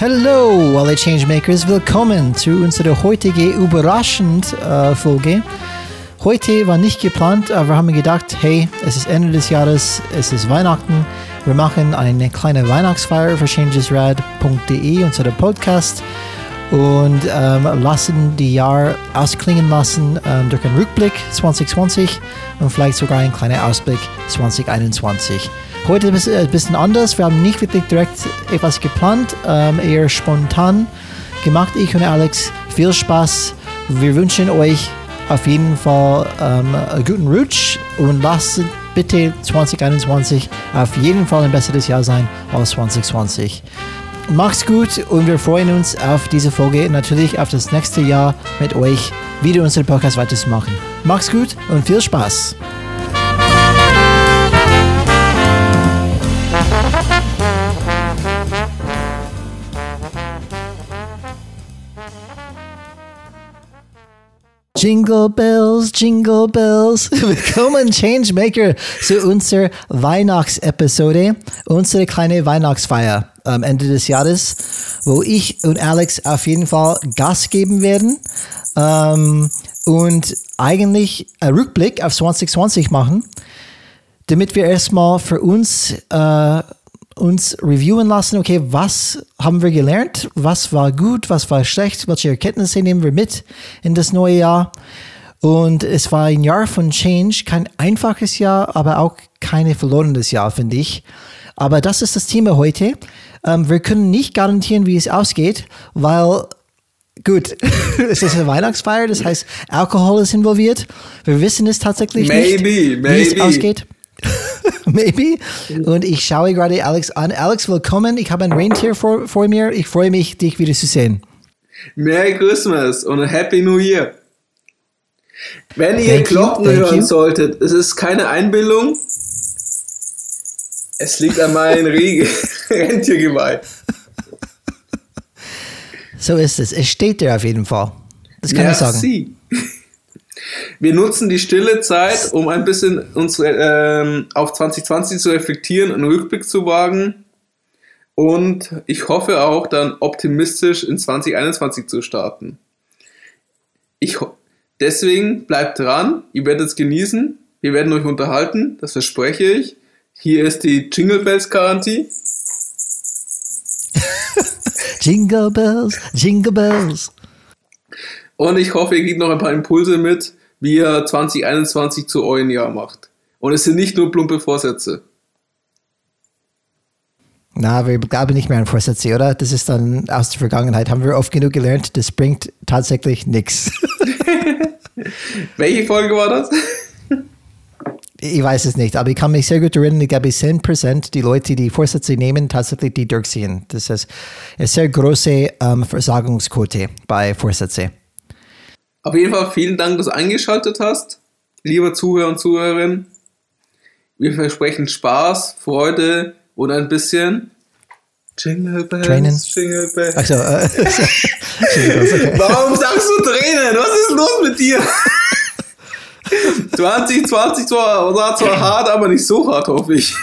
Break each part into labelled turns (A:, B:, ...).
A: Hallo, alle Changemakers, willkommen zu unserer heutigen überraschend äh, Folge. Heute war nicht geplant, aber wir haben gedacht, hey, es ist Ende des Jahres, es ist Weihnachten, wir machen eine kleine Weihnachtsfeier für changesrad.de, unser Podcast und ähm, lassen die Jahr ausklingen lassen ähm, durch einen Rückblick 2020 und vielleicht sogar einen kleinen Ausblick 2021. Heute ist es ein bisschen anders. Wir haben nicht wirklich direkt etwas geplant, ähm, eher spontan gemacht. Ich und Alex, viel Spaß. Wir wünschen euch auf jeden Fall ähm, einen guten Rutsch und lasst bitte 2021 auf jeden Fall ein besseres Jahr sein als 2020. Macht's gut und wir freuen uns auf diese Folge natürlich auf das nächste Jahr mit euch wieder unseren Podcast weiterzumachen. Macht's gut und viel Spaß! Jingle Bells, Jingle Bells. Willkommen, Changemaker, zu unserer Weihnachtsepisode, unsere kleine Weihnachtsfeier am Ende des Jahres, wo ich und Alex auf jeden Fall Gas geben werden ähm, und eigentlich einen Rückblick auf 2020 machen, damit wir erstmal für uns äh, uns reviewen lassen, okay, was haben wir gelernt, was war gut, was war schlecht, welche Erkenntnisse nehmen wir mit in das neue Jahr. Und es war ein Jahr von Change, kein einfaches Jahr, aber auch kein verlorenes Jahr, finde ich. Aber das ist das Thema heute. Ähm, wir können nicht garantieren, wie es ausgeht, weil Gut, es ist eine Weihnachtsfeier, das heißt, Alkohol ist involviert. Wir wissen es tatsächlich
B: maybe,
A: nicht,
B: maybe.
A: wie es ausgeht. Maybe. Und ich schaue gerade Alex an. Alex, willkommen. Ich habe ein Rentier vor, vor mir. Ich freue mich, dich wieder zu sehen.
B: Merry Christmas und Happy New Year. Wenn ihr
A: Thank you,
B: Glocken
A: thank
B: hören
A: you.
B: solltet, es ist keine Einbildung. Es liegt an meinem Re- Rentiergeweih.
A: So ist es. Es steht dir auf jeden Fall. Das kann ich sagen.
B: Merci. Wir nutzen die stille Zeit, um ein bisschen uns ähm, auf 2020 zu reflektieren, einen Rückblick zu wagen und ich hoffe auch dann optimistisch in 2021 zu starten. Ich deswegen bleibt dran, ihr werdet es genießen, wir werden euch unterhalten, das verspreche ich. Hier ist die Jingle Bells Garantie.
A: Jingle Bells, Jingle Bells.
B: Und ich hoffe, ihr kriegt noch ein paar Impulse mit, wie ihr 2021 zu eurem Jahr macht. Und es sind nicht nur plumpe Vorsätze.
A: Na, wir glauben nicht mehr an Vorsätze, oder? Das ist dann aus der Vergangenheit. Haben wir oft genug gelernt. Das bringt tatsächlich nichts.
B: Welche Folge war das?
A: Ich weiß es nicht, aber ich kann mich sehr gut erinnern, ich glaube, 10% die Leute, die Vorsätze nehmen, tatsächlich die durchziehen. Das ist eine sehr große ähm, Versagungsquote bei Vorsätzen.
B: Auf jeden Fall vielen Dank, dass du eingeschaltet hast, lieber Zuhörer und Zuhörerin. Wir versprechen Spaß, Freude und ein bisschen Jingle Bells,
A: Tränen.
B: Jingle Bells.
A: Also, äh, okay.
B: Warum sagst du Tränen? Was ist los mit dir? 2020 zwar, war zwar hart, aber nicht so hart, hoffe ich.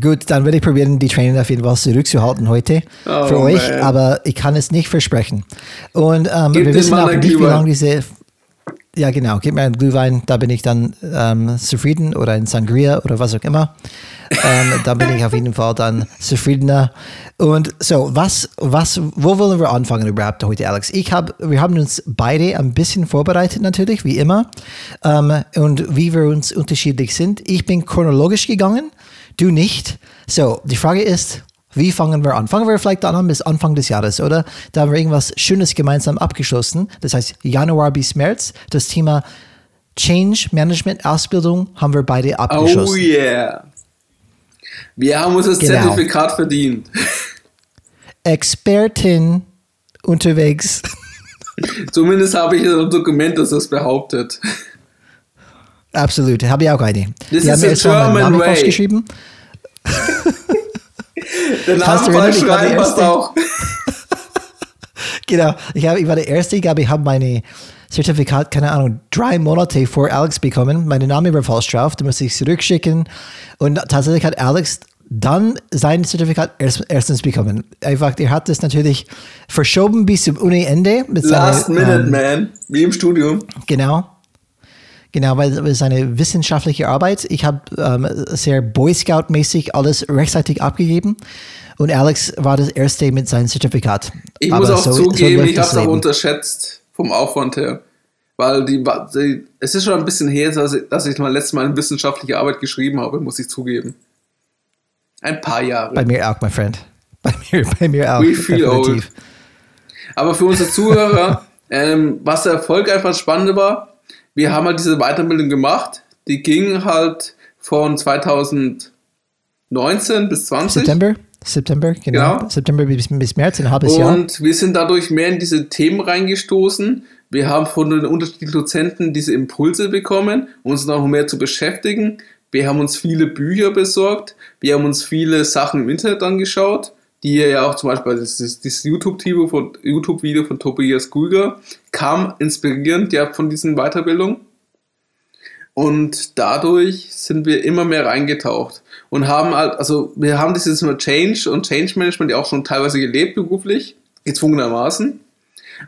A: Gut, dann werde ich probieren, die Tränen auf jeden Fall zurückzuhalten heute
B: Oh,
A: für euch,
B: man.
A: aber ich kann es nicht versprechen. Und ähm, wir wissen auch nicht, wie lange diese. Ja, genau, gib mir einen Glühwein, da bin ich dann ähm, zufrieden oder ein Sangria oder was auch immer. ähm, da bin ich auf jeden Fall dann zufriedener. Und so, was, was, wo wollen wir anfangen überhaupt heute, Alex? Ich hab, wir haben uns beide ein bisschen vorbereitet natürlich, wie immer. Ähm, und wie wir uns unterschiedlich sind. Ich bin chronologisch gegangen, du nicht. So, die Frage ist, wie fangen wir an? Fangen wir vielleicht an bis Anfang des Jahres, oder? Da haben wir irgendwas Schönes gemeinsam abgeschlossen. Das heißt, Januar bis März, das Thema Change Management Ausbildung haben wir beide
B: Oh
A: abgeschlossen.
B: yeah. Wir haben uns das
A: Genau.
B: Zertifikat verdient.
A: Expertin unterwegs.
B: Zumindest habe ich ein Dokument, das das behauptet.
A: Absolut, habe ich auch eine.
B: This
A: Die
B: is
A: haben
B: the
A: mir jetzt mal
B: German
A: Namen
B: way.
A: falsch geschrieben.
B: Der
A: Kannst du
B: Name
A: erinnern,
B: falsch schreiben passt auch.
A: Genau, ich, hab, ich war der Erste, ich glaube, ich habe meine Zertifikat, keine Ahnung, drei Monate vor Alex bekommen. Mein Name war falsch drauf, da musste ich zurückschicken. Und tatsächlich hat Alex dann sein Zertifikat erst, erstens bekommen. Einfach, er hat das natürlich verschoben bis zum Uni-Ende.
B: Last seine, Minute, ähm, man, wie im Studium.
A: Genau. Genau, weil es seine wissenschaftliche Arbeit. Ich habe ähm, sehr Boy Scout-mäßig alles rechtzeitig abgegeben. Und Alex war das erste mit seinem Zertifikat.
B: Ich Aber muss auch so, zugeben, so ich habe es auch unterschätzt vom Aufwand her. Weil die, die, es ist schon ein bisschen her, dass ich, dass ich mal letztes Mal eine wissenschaftliche Arbeit geschrieben habe, muss ich zugeben. Ein paar Jahre.
A: Bei mir auch, my friend. Bei mir, bei mir auch. We feel
B: definitiv. old. Aber für unsere Zuhörer, ähm, was der Erfolg einfach spannend war, wir haben halt diese Weiterbildung gemacht. Die ging halt von 2019 bis 20.
A: September? September, genau. genau. September bis, bis März, ein halbes
B: und
A: Jahr.
B: Und wir sind dadurch mehr in diese Themen reingestoßen. Wir haben von den unterschiedlichen Dozenten diese Impulse bekommen, uns noch mehr zu beschäftigen. Wir haben uns viele Bücher besorgt. Wir haben uns viele Sachen im Internet angeschaut, die ja auch zum Beispiel das, das YouTube-Video von, YouTube von Tobias Guiger kam inspirierend ja von diesen Weiterbildungen. Und dadurch sind wir immer mehr reingetaucht und haben halt, also wir haben dieses Change und Change Management ja auch schon teilweise gelebt beruflich, gezwungenermaßen.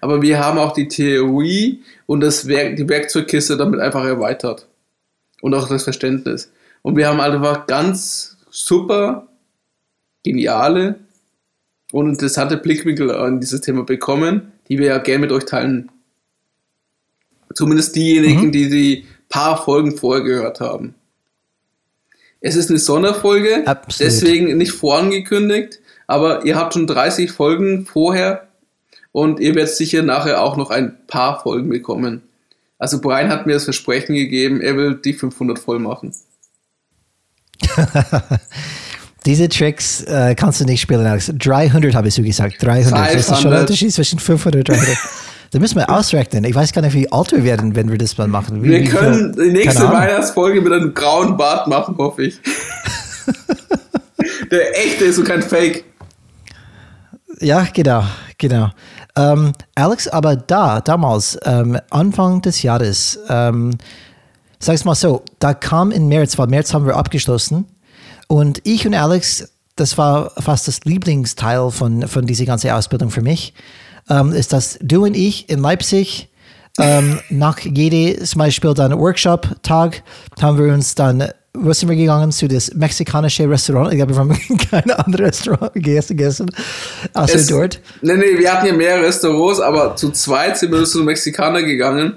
B: Aber wir haben auch die Theorie und das Werk, die Werkzeugkiste damit einfach erweitert. Und auch das Verständnis. Und wir haben einfach ganz super, geniale und interessante Blickwinkel an dieses Thema bekommen, die wir ja gerne mit euch teilen. Zumindest diejenigen, mhm. die die paar Folgen vorher gehört haben. Es ist eine Sonderfolge, Absolut. deswegen nicht vorangekündigt, aber ihr habt schon 30 Folgen vorher und ihr werdet sicher nachher auch noch ein paar Folgen bekommen. Also Brian hat mir das Versprechen gegeben, er will die 500 voll machen.
A: Diese Tricks äh, kannst du nicht spielen, Alex. 300 habe ich so gesagt. 300. 500. Das ist schon ein Unterschied zwischen 500 und 300. da müssen wir ausrechnen. Ich weiß gar nicht, wie alt wir werden, wenn wir das mal machen.
B: Wie, wir wie können viel, die nächste Weihnachtsfolge mit einem grauen Bart machen, hoffe ich. Der echte ist und kein Fake.
A: Ja, genau, genau. Ähm, Alex, aber da, damals, ähm, Anfang des Jahres, ähm, sag's mal so, da kam im März, weil März haben wir abgeschlossen und ich und Alex, das war fast das Lieblingsteil von, von dieser ganzen Ausbildung für mich, ähm, ist, dass du und ich in Leipzig ähm, nach jedem zum Beispiel dann Workshop-Tag haben wir uns dann wo sind wir gegangen? Zu das mexikanische Restaurant. Ich glaube, wir haben kein anderes Restaurant gegessen, außer es, dort.
B: Nee, nee, wir hatten ja mehrere Restaurants, aber zu zweit sind wir zu Mexikaner gegangen.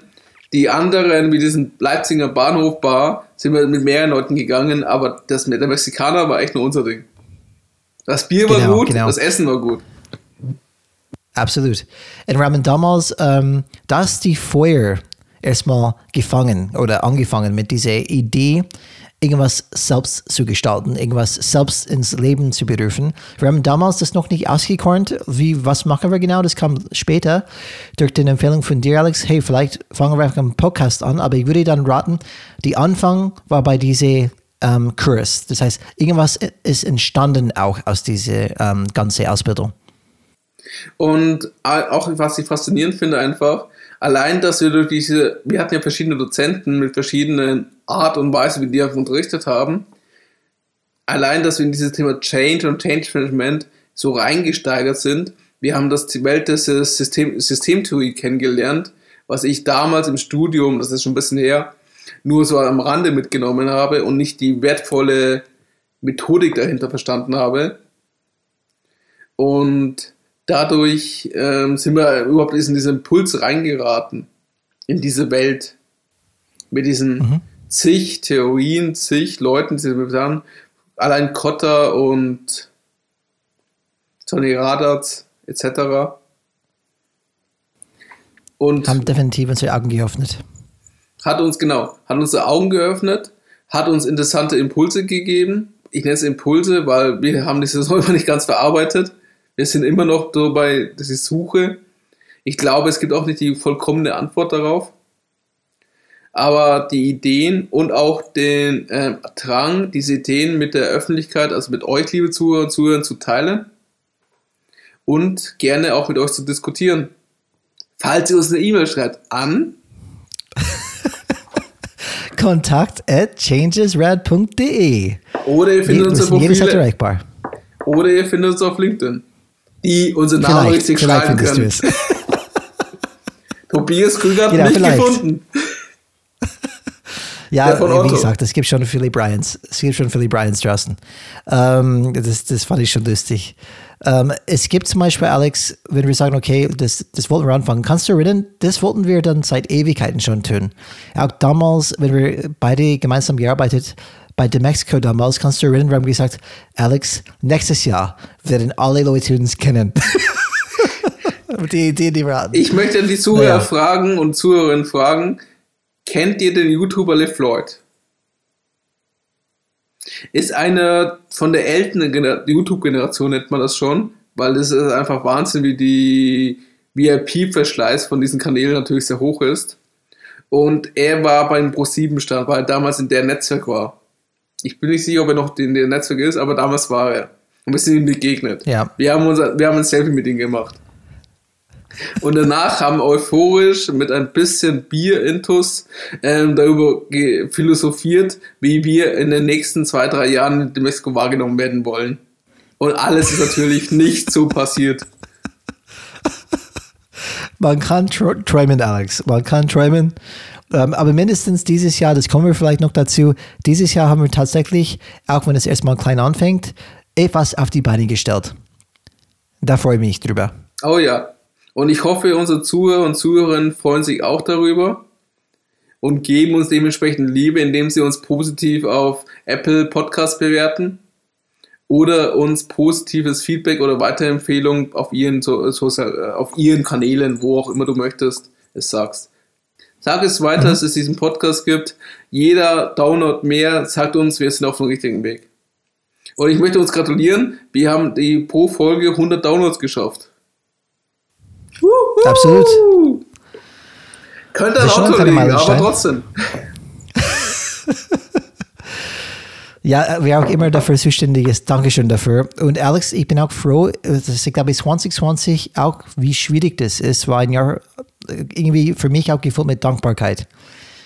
B: Die anderen, wie diesen Leipziger Bahnhof Bar, sind wir mit mehreren Leuten gegangen, aber das mit der Mexikaner war echt nur unser Ding. Das Bier war genau, gut, genau. das Essen war gut.
A: Absolut. Und wir haben damals, ähm, dass die Feuer erstmal gefangen oder angefangen mit dieser Idee, irgendwas selbst zu gestalten, irgendwas selbst ins Leben zu berufen. Wir haben damals das noch nicht ausgekornt, wie, was machen wir genau, das kam später durch die Empfehlung von dir, Alex, hey, vielleicht fangen wir einfach einen Podcast an, aber ich würde dann raten, die Anfang war bei dieser ähm, Kurs. Das heißt, irgendwas ist entstanden auch aus dieser ähm, ganzen Ausbildung.
B: Und auch was ich faszinierend finde einfach, allein, dass wir durch diese, wir hatten ja verschiedene Dozenten mit verschiedenen Art und Weise, wie die unterrichtet haben, allein, dass wir in dieses Thema Change und Change Management so reingesteigert sind, wir haben das Welt des System, Systemtheorie kennengelernt, was ich damals im Studium, das ist schon ein bisschen her, nur so am Rande mitgenommen habe und nicht die wertvolle Methodik dahinter verstanden habe. Und dadurch ähm, sind wir überhaupt in diesen Impuls reingeraten, in diese Welt. Mit diesen mhm. Zig Theorien, zig Leuten, die wir sagen, allein Kotter und Tony Radatz etc.
A: Und haben definitiv unsere Augen geöffnet.
B: Hat uns, genau, hat unsere Augen geöffnet, hat uns interessante Impulse gegeben. Ich nenne es Impulse, weil wir haben diese Saison nicht ganz verarbeitet wir sind immer noch dabei, das ist Suche. Ich glaube, es gibt auch nicht die vollkommene Antwort darauf. Aber die Ideen und auch den äh, Drang, diese Ideen mit der Öffentlichkeit, also mit euch, liebe Zuhörer und Zuhörer, zu teilen und gerne auch mit euch zu diskutieren. Falls ihr uns eine E-Mail schreibt an
A: kontakt at changesrad.de
B: Oder ihr findet
A: Je-
B: unsere
A: sind jederzeit
B: Profile. Oder ihr findet uns auf LinkedIn. Die unseren Namen
A: Vielleicht,
B: richtig
A: vielleicht
B: schreiben können.
A: es.
B: Tobias Krüger hat
A: Genau,
B: nicht
A: vielleicht.
B: gefunden.
A: Ja,
B: von
A: wie gesagt, es gibt schon viele Bryans. Es gibt schon viele Bryans draußen. Ähm, das, das fand ich schon lustig. Ähm, es gibt zum Beispiel, Alex, wenn wir sagen, okay, das, das wollten wir anfangen. Kannst du erinnern, das wollten wir dann seit Ewigkeiten schon tun. Auch damals, wenn wir beide gemeinsam gearbeitet bei The Mexico damals, kannst du erinnern, wir haben gesagt, Alex, nächstes Jahr werden alle Leute uns kennen. die Idee, die wir hatten.
B: Ich möchte die Zuhörer
A: Naja.
B: fragen und Zuhörerinnen fragen, kennt ihr den YouTuber Liv Floyd? Ist eine von der älteren Gener- YouTube-Generation, nennt man das schon, weil es ist einfach Wahnsinn, wie die VIP-Verschleiß von diesen Kanälen natürlich sehr hoch ist. Und er war beim Pro7-Stand, weil er damals in der Netzwerk war. Ich bin nicht sicher, ob er noch in der Netzwerk ist, aber damals war er. Und wir sind ihm begegnet.
A: Ja.
B: Wir haben, unser, wir haben ein Selfie mit ihm gemacht. Und danach haben euphorisch mit ein bisschen Bier-Intus ähm, darüber philosophiert, wie wir in den nächsten zwei, drei Jahren in Mexiko wahrgenommen werden wollen. Und alles ist natürlich nicht so passiert.
A: Man kann tr- träumen, Alex. Man kann träumen. Ähm, aber mindestens dieses Jahr, das kommen wir vielleicht noch dazu, dieses Jahr haben wir tatsächlich, auch wenn es erstmal klein anfängt, etwas auf die Beine gestellt. Da freue ich mich drüber.
B: Oh ja. Und ich hoffe, unsere Zuhörer und Zuhörerinnen freuen sich auch darüber und geben uns dementsprechend Liebe, indem sie uns positiv auf Apple Podcast bewerten oder uns positives Feedback oder Weiterempfehlungen auf ihren, so, äh, auf ihren Kanälen, wo auch immer du möchtest, es sagst. Sag es weiter, dass es diesen Podcast gibt. Jeder Download mehr sagt uns, wir sind auf dem richtigen Weg. Und ich möchte uns gratulieren. Wir haben die pro Folge 100 Downloads geschafft.
A: Absolut.
B: Könnte
A: Das
B: ein Auto liegen, aber trotzdem.
A: Ja, wer auch immer dafür zuständig ist, Dankeschön dafür. Und Alex, ich bin auch froh, dass ich glaube, 2020 auch, wie schwierig das ist, war ein Jahr äh, irgendwie für mich auch gefüllt mit Dankbarkeit.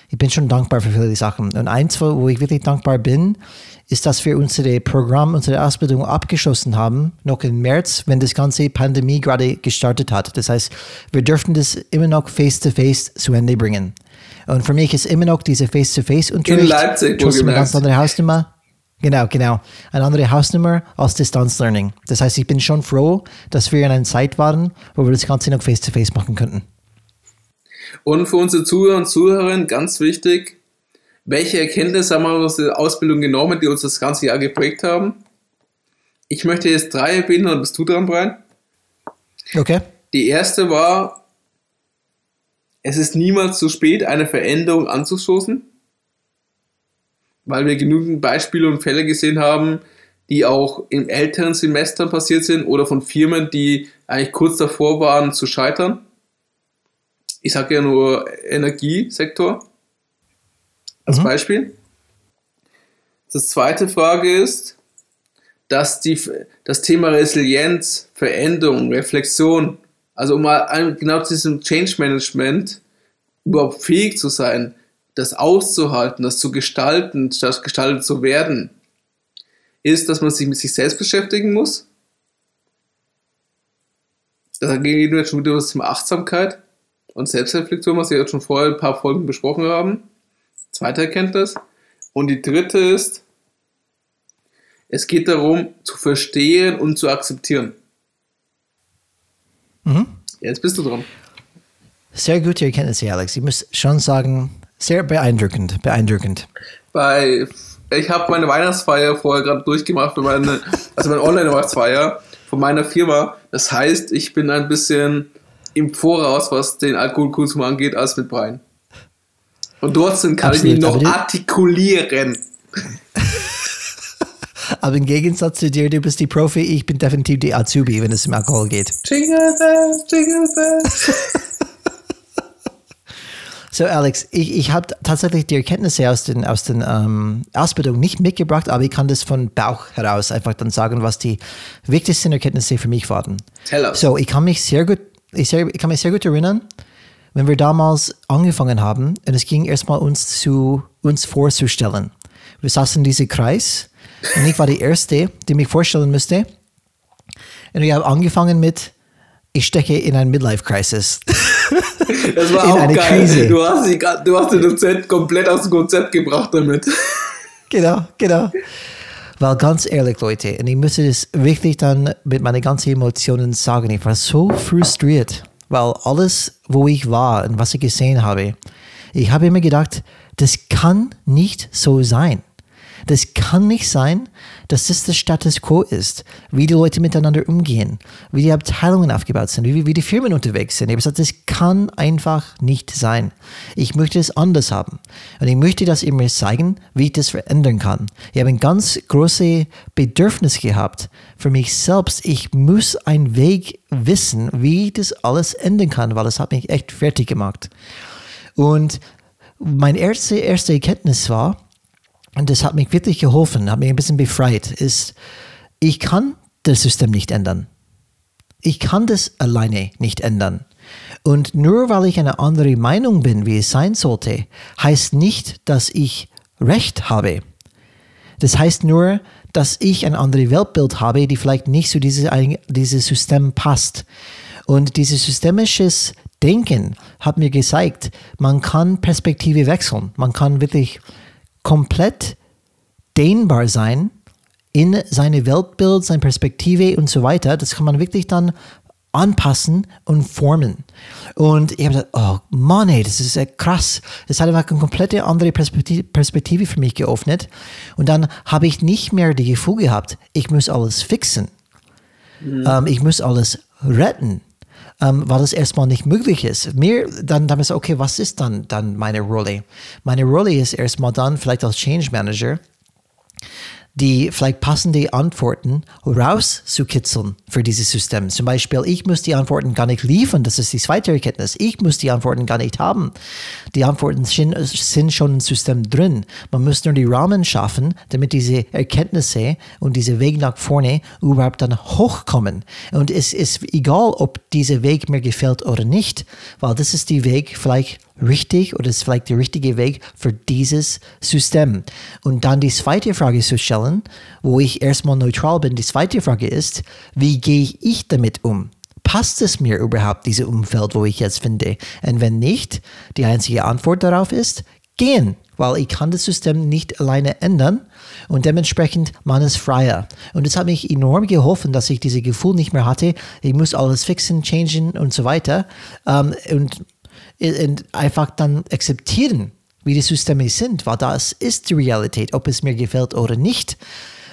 A: Ich bin schon dankbar für viele Sachen. Und eins, wo ich wirklich dankbar bin, ist, dass wir unsere Programm, unsere Ausbildung abgeschlossen haben, noch im März, wenn das ganze Pandemie gerade gestartet hat. Das heißt, wir dürfen das immer noch face-to-face zu Ende bringen. Und für mich ist immer noch diese Face-to-Face-Unterricht.
B: In Leipzig,
A: trotzdem eine ganz andere Hausnummer. Genau, genau. Eine andere Hausnummer als Distanzlearning. Das heißt, ich bin schon froh, dass wir in einer Zeit waren, wo wir das Ganze noch face-to-face machen könnten.
B: Und für unsere Zuhörer und Zuhörerinnen ganz wichtig, welche Erkenntnisse haben wir aus der Ausbildung genommen, die uns das ganze Jahr geprägt haben? Ich möchte jetzt drei erwähnen, dann bist du dran, Brian.
A: Okay?
B: Die erste war, es ist niemals zu spät, eine Veränderung anzustoßen, weil wir genügend Beispiele und Fälle gesehen haben, die auch in älteren Semestern passiert sind oder von Firmen, die eigentlich kurz davor waren zu scheitern. Ich sage ja nur Energiesektor als
A: Mhm.
B: Beispiel. Das zweite Frage ist, dass die, das Thema Resilienz, Veränderung, Reflexion, also um mal genau zu diesem Change Management überhaupt fähig zu sein, das auszuhalten, das zu gestalten, statt gestaltet zu werden, ist, dass man sich mit sich selbst beschäftigen muss. Da gehen wir jetzt schon wieder das Thema Achtsamkeit und Selbstreflexion, was wir jetzt schon vorher ein paar Folgen besprochen haben. Zweite Erkenntnis. Und die dritte ist, es geht darum, zu verstehen und zu akzeptieren.
A: Mhm.
B: Jetzt bist du dran.
A: Sehr gute Erkenntnisse, Alex. Ich muss schon sagen, sehr beeindruckend, beeindruckend.
B: Bei, ich habe meine Weihnachtsfeier vorher gerade durchgemacht, für meine, also meine Online-Weihnachtsfeier von meiner Firma. Das heißt, ich bin ein bisschen im Voraus, was den Alkoholkonsum angeht, als mit Brian. Und trotzdem kann ich mich
A: Absolut,
B: noch artikulieren.
A: Aber im Gegensatz zu dir, du bist die Profi, ich bin definitiv die Azubi, wenn es um Alkohol geht.
B: Jingle bells, jingle bells.
A: So, Alex, ich, ich habe tatsächlich die Erkenntnisse aus den, aus den ähm, Ausbildungen nicht mitgebracht, aber ich kann das von Bauch heraus einfach dann sagen, was die wichtigsten Erkenntnisse für mich waren.
B: Tell us.
A: So, ich kann mich sehr gut, ich, sehr, ich kann mich sehr gut erinnern, wenn wir damals angefangen haben und es ging erstmal uns zu uns vorzustellen. Wir saßen in diesem Kreis Und ich war die Erste, die mich vorstellen müsste. Und ich habe angefangen mit, ich stecke in ein Midlife-Crisis.
B: Das war
A: In
B: auch
A: eine
B: geil.
A: Krise.
B: Du hast, die, du hast den Dozent komplett aus dem Konzept gebracht damit.
A: genau, genau. Weil ganz ehrlich, Leute, und ich müsste das wirklich dann mit meinen ganzen Emotionen sagen, ich war so frustriert, weil alles, wo ich war und was ich gesehen habe, ich habe immer gedacht, das kann nicht so sein. Das kann nicht sein, dass das der Status quo ist, wie die Leute miteinander umgehen, wie die Abteilungen aufgebaut sind, wie, wie die Firmen unterwegs sind. Ich habe gesagt, das kann einfach nicht sein. Ich möchte es anders haben. Und ich möchte das ihr mir zeigen, wie ich das verändern kann. Ich habe ein ganz großes Bedürfnis gehabt für mich selbst. Ich muss einen Weg wissen, wie ich das alles ändern kann, weil es hat mich echt fertig gemacht. Und meine erste, erste Erkenntnis war, und das hat mich wirklich geholfen, hat mich ein bisschen befreit, ist, ich kann das System nicht ändern. Ich kann das alleine nicht ändern. Und nur weil ich eine andere Meinung bin, wie es sein sollte, heißt nicht, dass ich Recht habe. Das heißt nur, dass ich ein anderes Weltbild habe, die vielleicht nicht zu diese, dieses System passt. Und dieses systemisches Denken hat mir gezeigt, man kann Perspektive wechseln. Man kann wirklich komplett dehnbar sein in seine Weltbild, seine Perspektive und so weiter. Das kann man wirklich dann anpassen und formen. Und ich habe gesagt, oh Mann, ey, das ist ja krass. Das hat einfach eine komplette andere Perspektive, für mich geöffnet. Und dann habe ich nicht mehr die Gefühl gehabt, ich muss alles fixen. Ähm, ich muss alles retten. Ähm, weil das erstmal nicht möglich ist. Mir dann, ist okay, was ist dann, dann meine Rolle? Meine Rolle ist erstmal dann vielleicht als Change Manager, die vielleicht passende Antworten rauszukitzeln für dieses System. Zum Beispiel, ich muss die Antworten gar nicht liefern, das ist die zweite Erkenntnis. Ich muss die Antworten gar nicht haben. Die Antworten sind, schon im System drin. Man muss nur die Rahmen schaffen, damit diese Erkenntnisse und diese Weg nach vorne überhaupt dann hochkommen. Und es ist egal, ob dieser Weg mir gefällt oder nicht, weil das ist die Weg vielleicht richtig oder ist vielleicht der richtige Weg für dieses System. Und dann die zweite Frage zu stellen, wo ich erstmal neutral bin. Die zweite Frage ist, wie gehe ich damit um? Passt es mir überhaupt, dieses Umfeld, wo ich jetzt finde? Und wenn nicht, die einzige Antwort darauf ist, gehen, weil ich kann das System nicht alleine ändern und dementsprechend man ist freier. Und das hat mich enorm geholfen, dass ich dieses Gefühl nicht mehr hatte, ich muss alles fixen, changen und so weiter. Und und einfach dann akzeptieren, wie die Systeme sind, weil das ist die Realität, ob es mir gefällt oder nicht.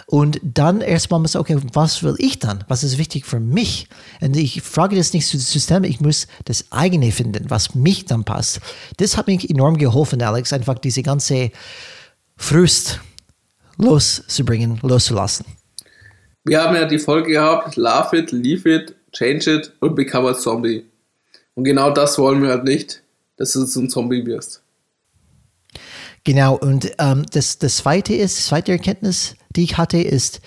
A: Und dann erstmal muss okay, was will ich dann? Was ist wichtig für mich? Und ich frage das nicht zu dem System, ich muss das eigene finden, was mich dann passt. Das hat mich enorm geholfen, Alex, einfach diese ganze Frust loszubringen, loszulassen.
B: Wir haben ja die Folge gehabt, Love it, leave it, change it und become a zombie. Und genau das wollen wir halt nicht, dass du zum Zombie wirst.
A: Genau, und ähm, das, das zweite ist, zweite Erkenntnis, die ich hatte, ist,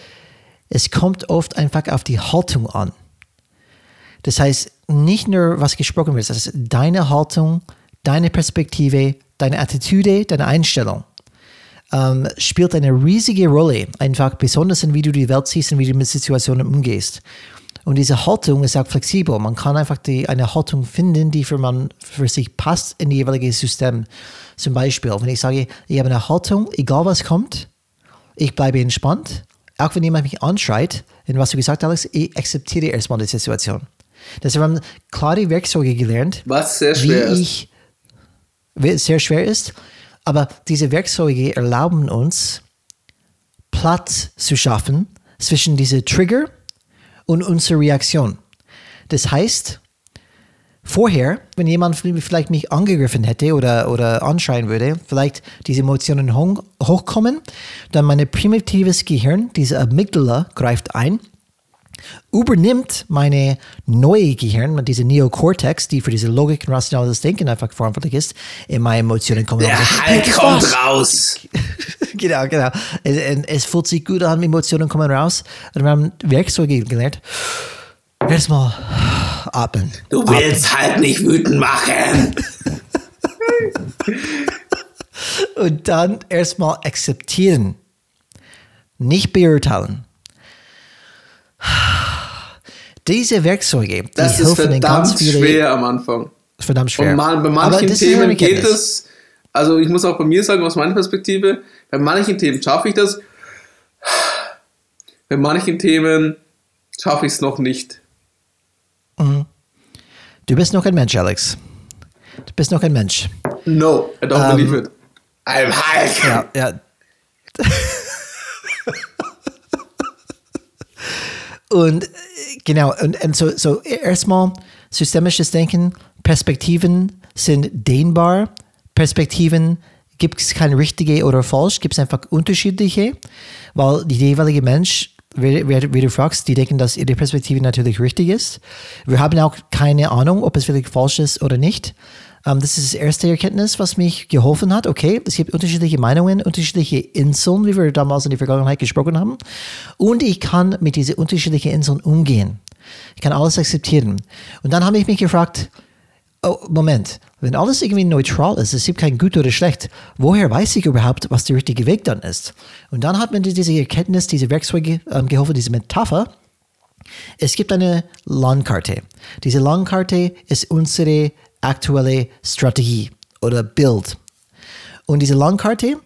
A: es kommt oft einfach auf die Haltung an. Das heißt, nicht nur was gesprochen wird, das ist deine Haltung, deine Perspektive, deine Attitüde, deine Einstellung ähm, spielt eine riesige Rolle, einfach besonders in wie du die Welt siehst und wie du mit Situationen umgehst. Und diese Haltung ist auch flexibel. Man kann einfach die, eine Haltung finden, die für man für sich passt in die jeweilige System. Zum Beispiel, wenn ich sage, ich habe eine Haltung, egal was kommt, ich bleibe entspannt. Auch wenn jemand mich anschreit, in was du gesagt hast, ich akzeptiere erstmal die Situation. Das haben klare Werkzeuge gelernt.
B: Was sehr schwer
A: wie ich, ist. Sehr schwer ist. Aber diese Werkzeuge erlauben uns, Platz zu schaffen zwischen diese Trigger und unsere Reaktion. Das heißt, vorher, wenn jemand vielleicht mich angegriffen hätte oder, oder anschreien würde, vielleicht diese Emotionen hochkommen, dann mein primitives Gehirn, diese Amygdala, greift ein, übernimmt meine neue Gehirn, diese Neokortex, die für diese Logik und rationales Denken einfach verantwortlich ist, in meine Emotionen kommen. Raus.
B: Halt kommt raus!
A: genau, genau. Es, es fühlt sich gut an, Emotionen kommen raus. Und wir haben Werkzeuge gelernt. Erstmal atmen.
B: Du willst halt nicht wütend machen!
A: Und dann erstmal akzeptieren. nicht beurteilen. Diese Werkzeuge, die
B: Das ist verdammt
A: ganz viele,
B: schwer am Anfang.
A: verdammt schwer.
B: Und mal, bei manchen Themen geht es, also ich muss auch bei mir sagen, aus meiner Perspektive, bei manchen Themen schaffe ich das, bei manchen Themen schaffe ich es noch nicht.
A: Du bist noch ein Mensch, Alex. Du bist noch ein Mensch.
B: No, I don't
A: Ähm,
B: believe it. I'm Hulk.
A: Ja, ja. und äh, genau, und, und so, so erstmal systemisches Denken, Perspektiven sind dehnbar, Perspektiven gibt es keine richtige oder falsch, gibt es einfach unterschiedliche, weil die jeweilige Mensch, wie, wie, wie du fragst, die denken, dass ihre Perspektive natürlich richtig ist. Wir haben auch keine Ahnung, ob es wirklich falsch ist oder nicht. Ähm, das ist das erste Erkenntnis, was mich geholfen hat. Okay, es gibt unterschiedliche Meinungen, unterschiedliche Inseln, wie wir damals in der Vergangenheit gesprochen haben. Und ich kann mit diesen unterschiedlichen Inseln umgehen. Ich kann alles akzeptieren. Und dann habe ich mich gefragt, oh, Moment, wenn alles irgendwie neutral ist, es gibt kein gut oder schlecht, woher weiß ich überhaupt, was der richtige Weg dann ist? Und dann hat mir diese Erkenntnis, diese Werkzeuge ähm, geholfen, diese Metapher. Es gibt eine Landkarte. Diese Landkarte ist unsere aktuelle Strategie oder Bild. Und diese Landkarte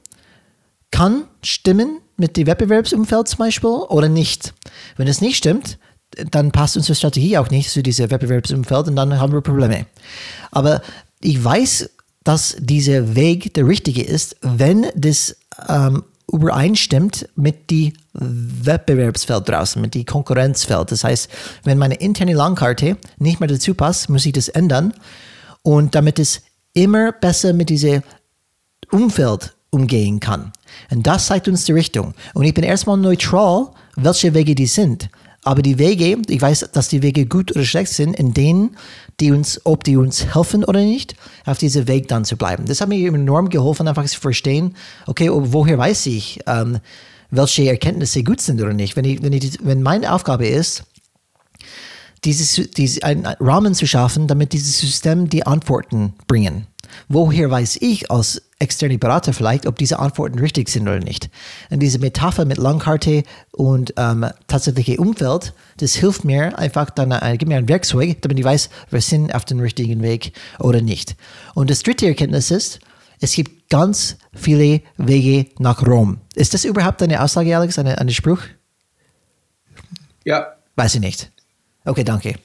A: kann stimmen mit dem Wettbewerbsumfeld zum Beispiel oder nicht. Wenn es nicht stimmt, dann passt unsere Strategie auch nicht zu diesem Wettbewerbsumfeld und dann haben wir Probleme. Aber ich weiß, dass dieser Weg der richtige ist, wenn das ähm, übereinstimmt mit die Wettbewerbsfeld draußen, mit die Konkurrenzfeld. Das heißt, wenn meine interne Landkarte nicht mehr dazu passt, muss ich das ändern. Und damit es immer besser mit diesem Umfeld umgehen kann. Und das zeigt uns die Richtung. Und ich bin erstmal neutral, welche Wege die sind. Aber die Wege, ich weiß, dass die Wege gut oder schlecht sind, in denen, die uns, ob die uns helfen oder nicht, auf diesem Weg dann zu bleiben. Das hat mir enorm geholfen, einfach zu verstehen, okay, woher weiß ich, ähm, welche Erkenntnisse gut sind oder nicht. Wenn, ich, wenn, ich, wenn meine Aufgabe ist, dieses, dieses, einen Rahmen zu schaffen, damit dieses System die Antworten bringen. Woher weiß ich als externe Berater vielleicht, ob diese Antworten richtig sind oder nicht? Und diese Metapher mit Langkarte und ähm, tatsächliche Umfeld, das hilft mir einfach dann, äh, gibt mir ein Werkzeug, damit ich weiß, wir sind auf dem richtigen Weg oder nicht. Und das dritte Erkenntnis ist, es gibt ganz viele Wege nach Rom. Ist das überhaupt eine Aussage, Alex, eine, eine Spruch?
B: Ja,
A: Weiß ich nicht. Okay, danke.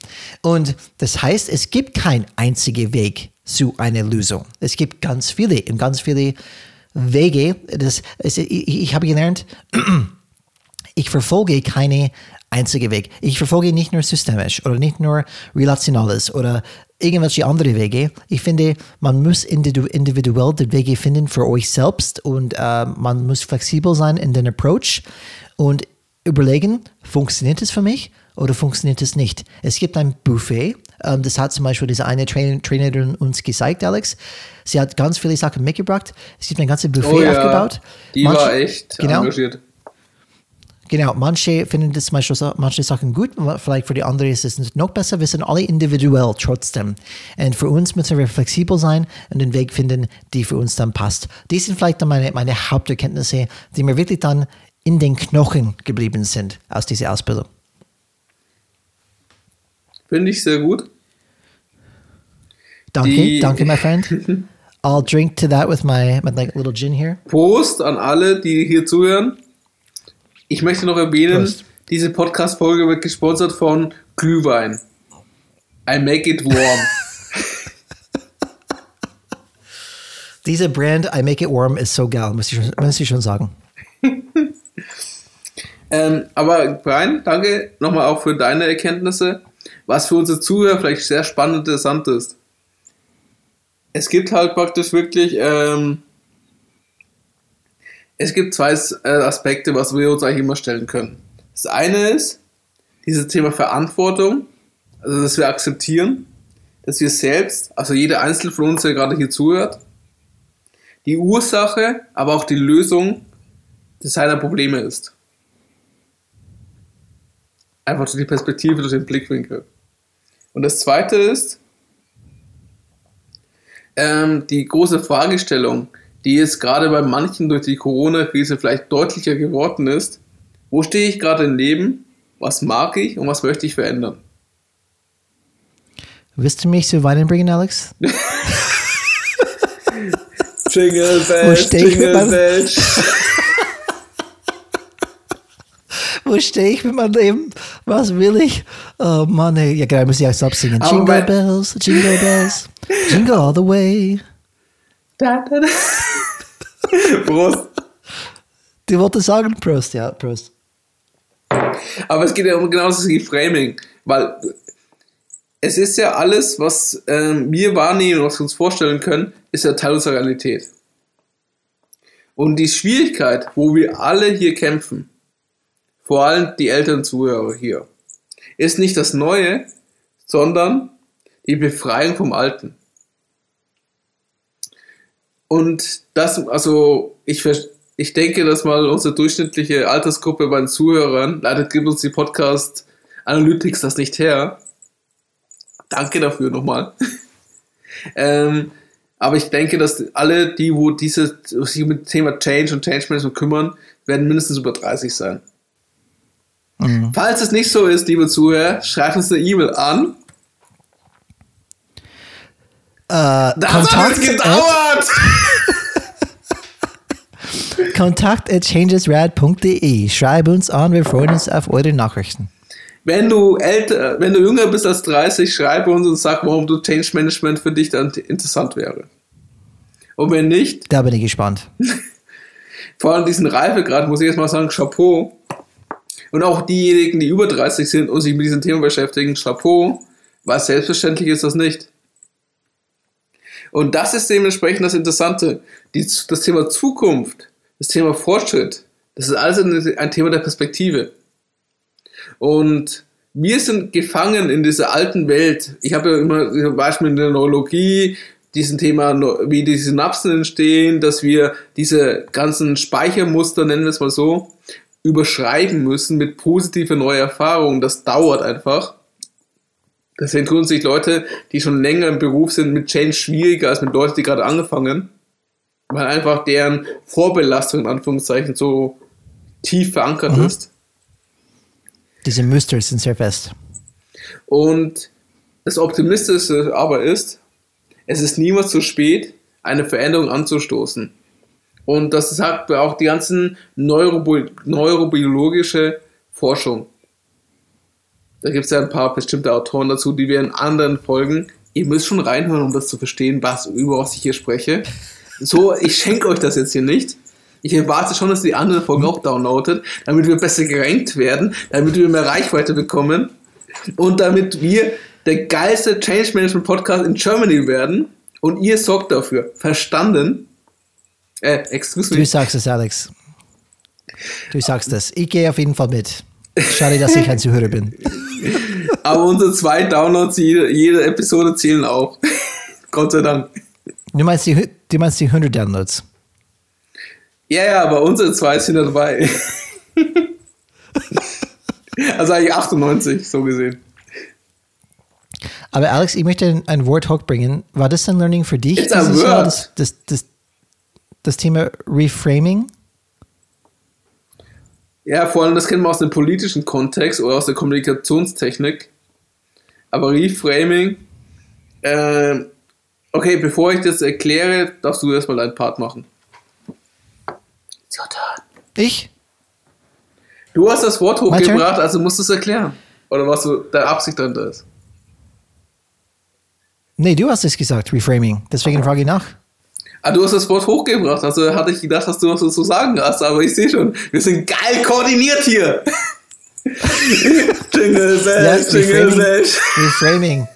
A: Und das heißt, es gibt keinen einzigen Weg zu einer Lösung. Es gibt ganz viele und ganz viele Wege. Das, ich, ich habe gelernt, ich verfolge keine einzige Weg. Ich verfolge nicht nur systemisch oder nicht nur relationales oder irgendwelche andere Wege. Ich finde, man muss individu individuell die Wege finden für euch selbst und äh, man muss flexibel sein in den Approach und überlegen, funktioniert es für mich oder funktioniert es nicht? Es gibt ein Buffet, ähm, das hat zum Beispiel diese eine Trainer, Trainerin uns gezeigt, Alex. Sie hat ganz viele Sachen mitgebracht. Es gibt ein ganzes Buffet
B: oh ja,
A: aufgebaut.
B: die
A: Manche-
B: war echt
A: genau,
B: engagiert.
A: Genau, manche finden das zum Beispiel so- manche Sachen gut, vielleicht für die anderen ist es noch besser. Wir sind alle individuell trotzdem. Und für uns müssen wir flexibel sein und den Weg finden, die für uns dann passt. Die sind vielleicht dann meine, meine Haupterkenntnisse, die mir wirklich dann in den Knochen geblieben sind aus dieser Ausbildung.
B: Finde ich sehr gut.
A: Danke,
B: Die-
A: danke, my friend. I'll drink to that with my, with like little gin here.
B: Prost an alle, die hier zuhören. Ich möchte noch erwähnen,
A: Prost.
B: diese Podcast-Folge wird gesponsert von Glühwein. I make it warm.
A: Diese Brand, I Make It Warm, ist so geil, muss ich schon, muss ich schon sagen.
B: ähm, aber Brian, danke nochmal auch für deine Erkenntnisse. Was für unsere Zuhörer vielleicht sehr spannend und interessant ist. Es gibt halt praktisch wirklich, ähm, es gibt zwei äh, Aspekte, was wir uns eigentlich immer stellen können. Das eine ist dieses Thema Verantwortung, also dass wir akzeptieren, dass wir selbst, also jeder Einzelne von uns, der gerade hier zuhört, die Ursache, aber auch die Lösung seiner Probleme ist. Einfach durch die Perspektive, durch den Blickwinkel. Und das zweite ist, ähm, die große Fragestellung, die jetzt gerade bei manchen durch die Corona-Krise vielleicht deutlicher geworden ist, Wo stehe ich gerade im Leben? Was mag ich und was möchte ich verändern?
A: Willst du mich zu Weinen bringen, Alex?
B: Jingle Bells, Jingle Bells.
A: Wo stehe ich mit meinem Leben? Was will ich? Oh Mann, ey. ja genau, muss ich auch selbst singen.
B: Aber
A: Jingle
B: mein-
A: bells, jingle bells, jingle all the way.
B: Da, da, da. Prost.
A: Du wolltest sagen, Prost, ja, Prost.
B: Aber es geht ja um genau das Reframing, weil es ist ja alles, was ähm, wir wahrnehmen, was wir uns vorstellen können, ist ja Teil unserer Realität. Und die Schwierigkeit, wo wir alle hier kämpfen, vor allem die älteren Zuhörer hier, ist nicht das Neue, sondern die Befreiung vom Alten. Und das, also ich, ich denke, dass mal unsere durchschnittliche Altersgruppe bei den Zuhörern, leider gibt uns die Podcast Analytics das nicht her. Danke dafür nochmal. ähm, aber ich denke, dass alle, die, wo diese, sich mit dem Thema Change und Change Management kümmern, werden mindestens über 30 sein.
A: Mhm.
B: Falls es nicht so ist, liebe Zuhörer, schreibt uns eine E-Mail an.
A: Äh,
B: Das hat
A: Kontakt
B: jetzt
A: at,
B: gedauert!
A: Kontakt at changesrad.de. Schreib uns an, wir freuen uns auf eure Nachrichten.
B: Wenn du älter, wenn du jünger bist als 30, schreib uns und sag, warum du Change Management für dich dann interessant wäre. Und wenn nicht,
A: Da bin ich gespannt.
B: vor allem diesen Reifegrad, muss ich jetzt mal sagen, Chapeau. Und auch diejenigen, die über 30 sind und sich mit diesem Thema beschäftigen, Chapeau, weil selbstverständlich ist das nicht. Und das ist dementsprechend das Interessante. Die, das Thema Zukunft, das Thema Fortschritt, das ist alles ein, ein Thema der Perspektive. Und wir sind gefangen in dieser alten Welt. Ich habe ja immer zum Beispiel in der Neurologie diesen Thema, wie die Synapsen entstehen, dass wir diese ganzen Speichermuster, nennen wir es mal so, überschreiben müssen mit positiver neuer Erfahrung. Das dauert einfach. Deswegen tun sich Leute, die schon länger im Beruf sind, mit Change schwieriger als mit Leuten, die gerade angefangen. Weil einfach deren Vorbelastung in Anführungszeichen so tief verankert
A: Mhm.
B: ist.
A: Diese Muster sind sehr fest.
B: Und das Optimistische aber ist, es ist niemals zu spät, eine Veränderung anzustoßen. Und das sagt auch die ganzen Neurobi neurobiologische Forschung. Da gibt es ja ein paar bestimmte Autoren dazu, die wir in anderen Folgen. Ihr müsst schon reinhören, um das zu verstehen, was, über was ich hier spreche. So, ich schenke euch das jetzt hier nicht. Ich erwarte schon, dass ihr die anderen Folgen auch downloadet, damit wir besser gerankt werden, damit wir mehr Reichweite bekommen und damit wir der geilste Change Management Podcast in Germany werden und ihr sorgt dafür. Verstanden? Äh, excuse
A: Du
B: me.
A: sagst es, Alex. Du sagst es. Ich gehe auf jeden Fall mit. Schade, dass ich ein Zuhörer bin.
B: Aber unsere zwei Downloads jede, jede Episode zählen auch. Gott sei Dank.
A: Du meinst die, du meinst die 100 Downloads.
B: Ja, ja, aber unsere zwei sind ja dabei. also eigentlich 98, so gesehen.
A: Aber Alex, ich möchte ein, Wort hochbringen. War das ein Learning für dich?
B: It's a word.
A: Das, das, das, das Thema Reframing?
B: Ja, vor allem das kennen wir aus dem politischen Kontext oder aus der Kommunikationstechnik. Aber Reframing, ähm, okay, bevor ich das erkläre, darfst du erstmal deinen Part machen.
A: Ich?
B: Du hast das Wort hochgebracht, also musst du es erklären. Oder was so deine Absicht dahinter ist.
A: Nee, du hast es gesagt, Reframing. Deswegen frage ich nach.
B: Ah, du hast das Wort hochgebracht, also hatte ich gedacht, dass du was zu sagen hast, aber ich sehe schon, wir sind geil koordiniert hier. Jingle Bells,
A: Ja,
B: Jingle
A: Reframing.
B: Bells.
A: Reframing.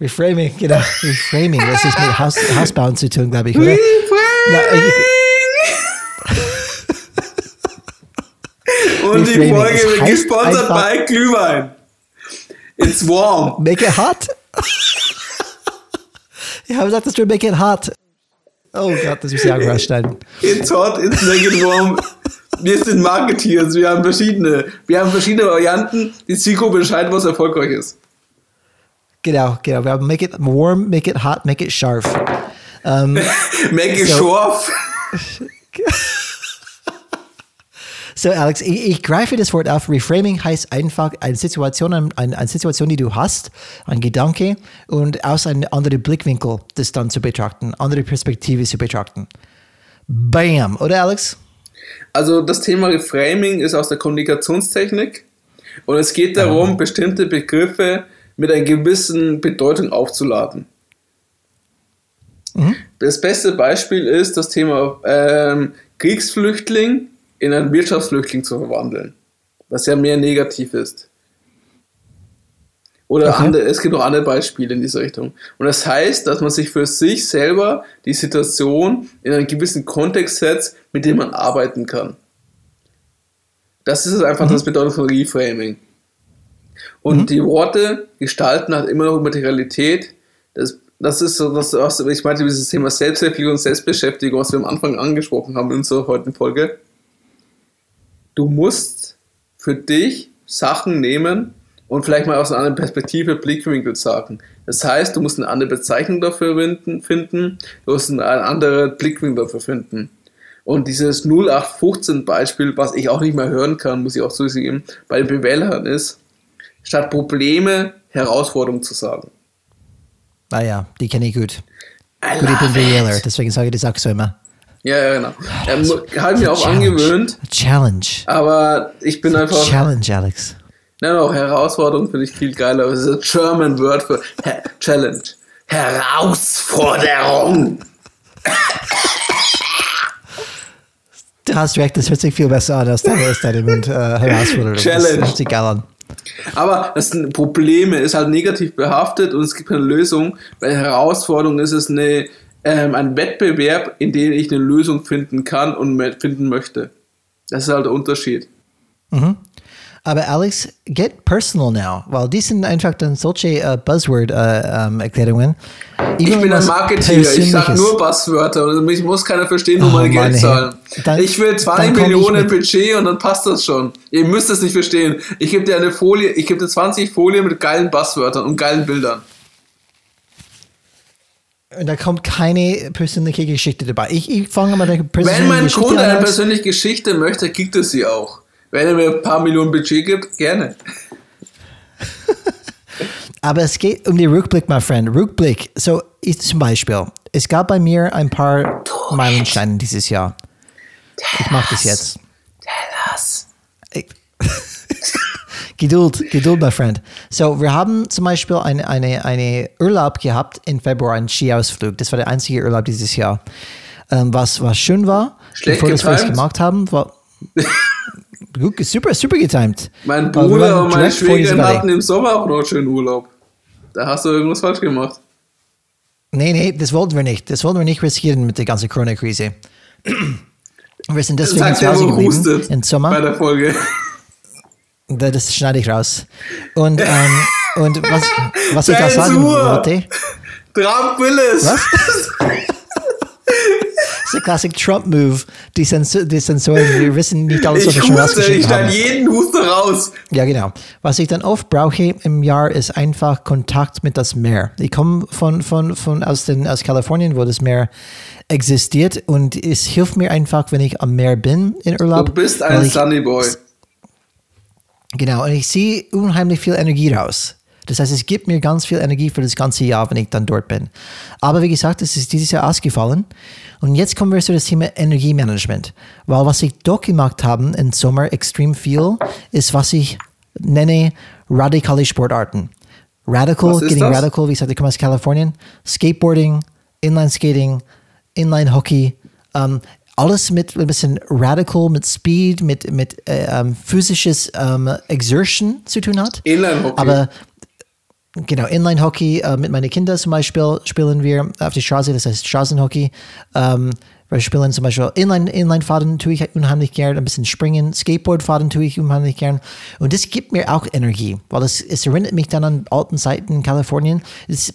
A: Reframing, genau. Reframing. Das ist mit Haus, Hausbauen zu tun, glaube ich, oder? Na,
B: Und die
A: Reframing.
B: Folge
A: Es
B: wird gesponsert bei Glühwein. It's warm.
A: Make it hot. ich habe gesagt, das wird make it hot. Oh Gott, das muss ich auch rausschneiden.
B: It's hot, it's naked warm. Wir sind Marketeers, wir haben verschiedene. Wir haben verschiedene Varianten. Die Zielgruppe entscheidet, was erfolgreich ist.
A: Genau, genau. Wir haben make it warm, make it hot, make it sharp. Ähm,
B: Make it
A: So-
B: scharf.
A: So, Alex, ich, ich, greife das Wort auf. Reframing heißt einfach eine Situation, eine, eine, Situation, die du hast, ein Gedanke und aus einem anderen Blickwinkel das dann zu betrachten, andere Perspektive zu betrachten. Bam, oder Alex?
B: Also das Thema Reframing ist aus der Kommunikationstechnik und es geht darum, bestimmte Begriffe mit einer gewissen Bedeutung aufzuladen. Mhm. Das beste Beispiel ist das Thema ähm, Kriegsflüchtling in einen Wirtschaftsflüchtling zu verwandeln, was ja mehr negativ ist. Oder okay. andere, es gibt auch andere Beispiele in diese Richtung. Und das heißt, dass man sich für sich selber die Situation in einen gewissen Kontext setzt, mit dem man arbeiten kann. Das ist einfach mhm. das Bedeutung von Reframing. Und mhm. die Worte gestalten halt immer noch Realität. Das, das ist so, das, was ich meinte, dieses Thema Selbstreflexion und Selbstbeschäftigung, was wir am Anfang angesprochen haben in unserer heutigen Folge. Du musst für dich Sachen nehmen und vielleicht mal aus einer anderen Perspektive, Blickwinkel sagen. Das heißt, du musst eine andere Bezeichnung dafür finden, du musst einen anderen Blickwinkel dafür finden. Und dieses 0815 Beispiel, was ich auch nicht mehr hören kann, muss ich auch zugeben, bei den Bewählern ist, statt Probleme Herausforderungen zu sagen.
A: Ah ja, die kenne ich gut. I ich bin Wähler, deswegen sage ich das auch so immer.
B: Ja, ja, genau. Er hat mir auch Challenge. angewöhnt.
A: Challenge.
B: Aber ich bin einfach.
A: Challenge, Alex.
B: Nein, auch Herausforderung finde ich viel geiler. Das ist ein German Word für Challenge. Herausforderung.
A: Du hast recht, das hört sich viel besser an als deine, Mund, äh, Herausforderung.
B: Challenge.
A: Das hört an.
B: Aber das sind Probleme ist halt negativ behaftet und es gibt keine Lösung. Bei Herausforderung ist es eine, ähm, ein Wettbewerb, in dem ich eine Lösung finden kann und finden möchte. Das ist halt der Unterschied.
A: Mhm. Aber Alex, get personal now, weil die sind einfach dann solche uh, Buzzword-Erklärungen. Uh, um,
B: ich bin ein Marketeer, ich sage nur Buzzwörter und mich muss keiner verstehen, wo oh, meine Geld zahlen. Dann, ich will zwei Millionen Budget und dann passt das schon. Ihr müsst es nicht verstehen. Ich gebe dir eine Folie, ich gebe dir 20 Folien mit geilen Buzzwörtern und geilen Bildern.
A: Und da kommt keine persönliche Geschichte dabei. Ich, ich fange mal
B: eine persönliche Wenn mein Geschichte Kunde eine persönliche Geschichte möchte, kriegt er sie auch. Wenn er mir ein paar Millionen Budget gibt, gerne.
A: Aber es geht um den Rückblick, mein Freund. Rückblick. So, ich zum Beispiel, es gab bei mir ein paar Meilensteine dieses Jahr. Tell ich mache das jetzt.
B: Tell us.
A: Geduld, Geduld, mein Freund. So, wir haben zum Beispiel eine, eine, eine Urlaub gehabt im Februar, einen Skiausflug. Das war der einzige Urlaub dieses Jahr. Ähm, was, was schön war,
B: Schlecht bevor wir
A: es gemacht haben, war Gut, super, super getimed.
B: Mein Bruder und meine Schwägerin hatten im Sommer auch noch schönen Urlaub. Da hast du irgendwas falsch gemacht.
A: Nee, nee, das wollten wir nicht. Das wollten wir nicht riskieren mit der ganzen Corona-Krise. Wir sind deswegen zu Hause geblieben im Sommer.
B: Bei der Folge.
A: Das schneide ich raus. Und, ähm, und was, was ich da sagen wollte.
B: Trump Willis. Was?
A: ist der Classic Trump-Move. Die, Sensor, die Sensoren, wir wissen nicht alles, was
B: ich schon huste, Ich schneide jeden Huste raus.
A: Ja, genau. Was ich dann oft brauche im Jahr, ist einfach Kontakt mit das Meer. Ich komme von, von, von aus, den, aus Kalifornien, wo das Meer existiert und es hilft mir einfach, wenn ich am Meer bin in Urlaub.
B: Du bist ein Sunny Boy.
A: Genau, und ich sehe unheimlich viel Energie raus. Das heißt, es gibt mir ganz viel Energie für das ganze Jahr, wenn ich dann dort bin. Aber wie gesagt, es ist dieses Jahr ausgefallen. Und jetzt kommen wir zu das Thema Energiemanagement. Weil was ich dort gemacht habe im Sommer extrem viel, ist, was ich nenne radikale Sportarten. Radical, getting das? radical, wie gesagt, ich komme aus Kalifornien. Skateboarding, Inline-Skating, Inline-Hockey, um, alles mit ein bisschen radical, mit Speed, mit, mit äh, ähm, physisches ähm, Exertion zu tun hat.
B: Inline-Hockey.
A: Aber Genau, Inline-Hockey äh, mit meinen Kindern zum Beispiel spielen wir auf die Straße, das heißt Straßenhockey. Ähm, wir spielen zum Beispiel Inline, Inline-Faden tue ich unheimlich gern, ein bisschen Springen, Skateboard-Faden tue ich unheimlich gern. Und das gibt mir auch Energie, weil es, es erinnert mich dann an alten Zeiten in Kalifornien. Es,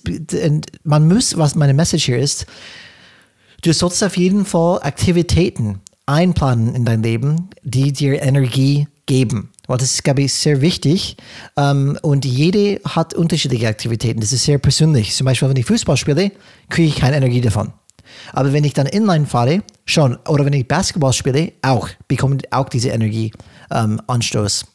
A: man muss, was meine Message hier ist, du sollst auf jeden Fall Aktivitäten einplanen in dein Leben, die dir Energie geben. Weil das ist, glaube ich, sehr wichtig. Ähm, und jede hat unterschiedliche Aktivitäten. Das ist sehr persönlich. Zum Beispiel, wenn ich Fußball spiele, kriege ich keine Energie davon. Aber wenn ich dann Inline fahre, schon, oder wenn ich Basketball spiele, auch, bekomme ich auch diese Energieanstoß.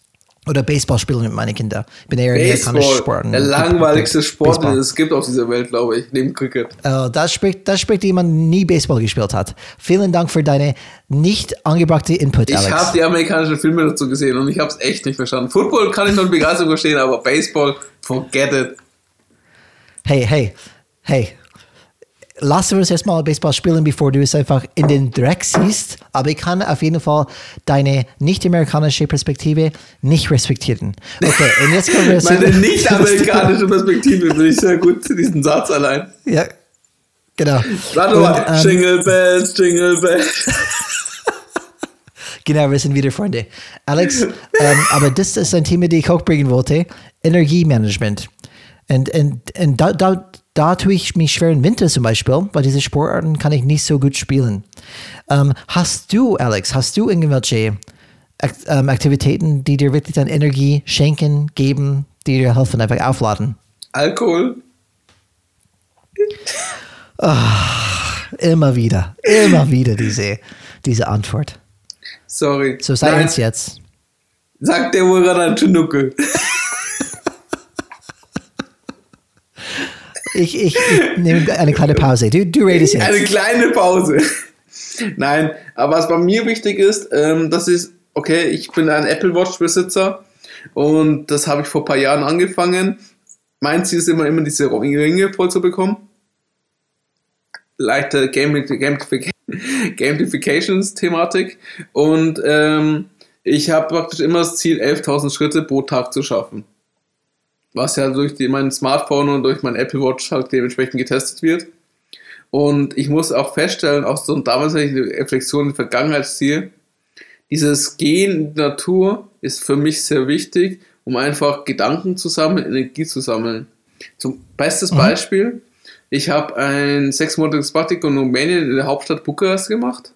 A: Oder Baseball spielen mit meinen Kindern. Ich bin eher
B: Baseball, Sporten. Der langweiligste Sport, den es gibt auf dieser Welt, glaube ich, neben Cricket.
A: Uh, das, spricht, das spricht jemand, nie Baseball gespielt hat. Vielen Dank für deine nicht angebrachte Input,
B: ich
A: Alex.
B: Ich habe die amerikanischen Filme dazu gesehen und ich habe es echt nicht verstanden. Football kann ich noch Begeisterung verstehen, aber Baseball, forget it.
A: Hey, hey, hey, lassen wir uns erstmal Baseball spielen, bevor du es einfach in den Dreck siehst. Aber ich kann auf jeden Fall deine nicht-amerikanische Perspektive nicht respektieren. Okay, und jetzt kommen wir
B: zu. Meine nicht-amerikanische Perspektive finde ich sehr gut, diesen Satz allein.
A: Ja, genau.
B: Warte mal, ähm, Jingle Bells, Jingle Bells.
A: genau, wir sind wieder Freunde. Alex, ähm, aber das ist ein Thema, das ich auch bringen wollte: Energiemanagement. Und, und, und da, da, da tue ich mich schwer im Winter zum Beispiel, weil diese Sportarten kann ich nicht so gut spielen. Ähm, hast du, Alex, hast du irgendwelche ähm, Aktivitäten, die dir wirklich dann Energie schenken, geben, die dir helfen, einfach aufladen?
B: Alkohol.
A: Oh, immer wieder, immer wieder diese, diese Antwort.
B: Sorry.
A: So sei uns jetzt.
B: Sagt der wohl gerade ein
A: Ich, ich, nehme eine kleine Pause. Du, du redest jetzt.
B: Eine kleine Pause. Nein, aber was bei mir wichtig ist, ähm, das ist, okay, ich bin ein Apple Watch Besitzer und das habe ich vor ein paar Jahren angefangen. Mein Ziel ist immer, immer diese Ringe voll zu bekommen. Leichte Gamifications-Thematik. Und ähm, ich habe praktisch immer das Ziel, 11.000 Schritte pro Tag zu schaffen was ja durch die, mein Smartphone und durch mein Apple Watch halt dementsprechend getestet wird. Und ich muss auch feststellen, auch so damals hatte ich eine Reflexion in Vergangenheitsziel, dieses Gehen in die Natur ist für mich sehr wichtig, um einfach Gedanken zu sammeln, Energie zu sammeln. Zum bestes mhm. Beispiel, ich habe ein sechsmonatiges Praktikum in Rumänien in der Hauptstadt Bukarest gemacht.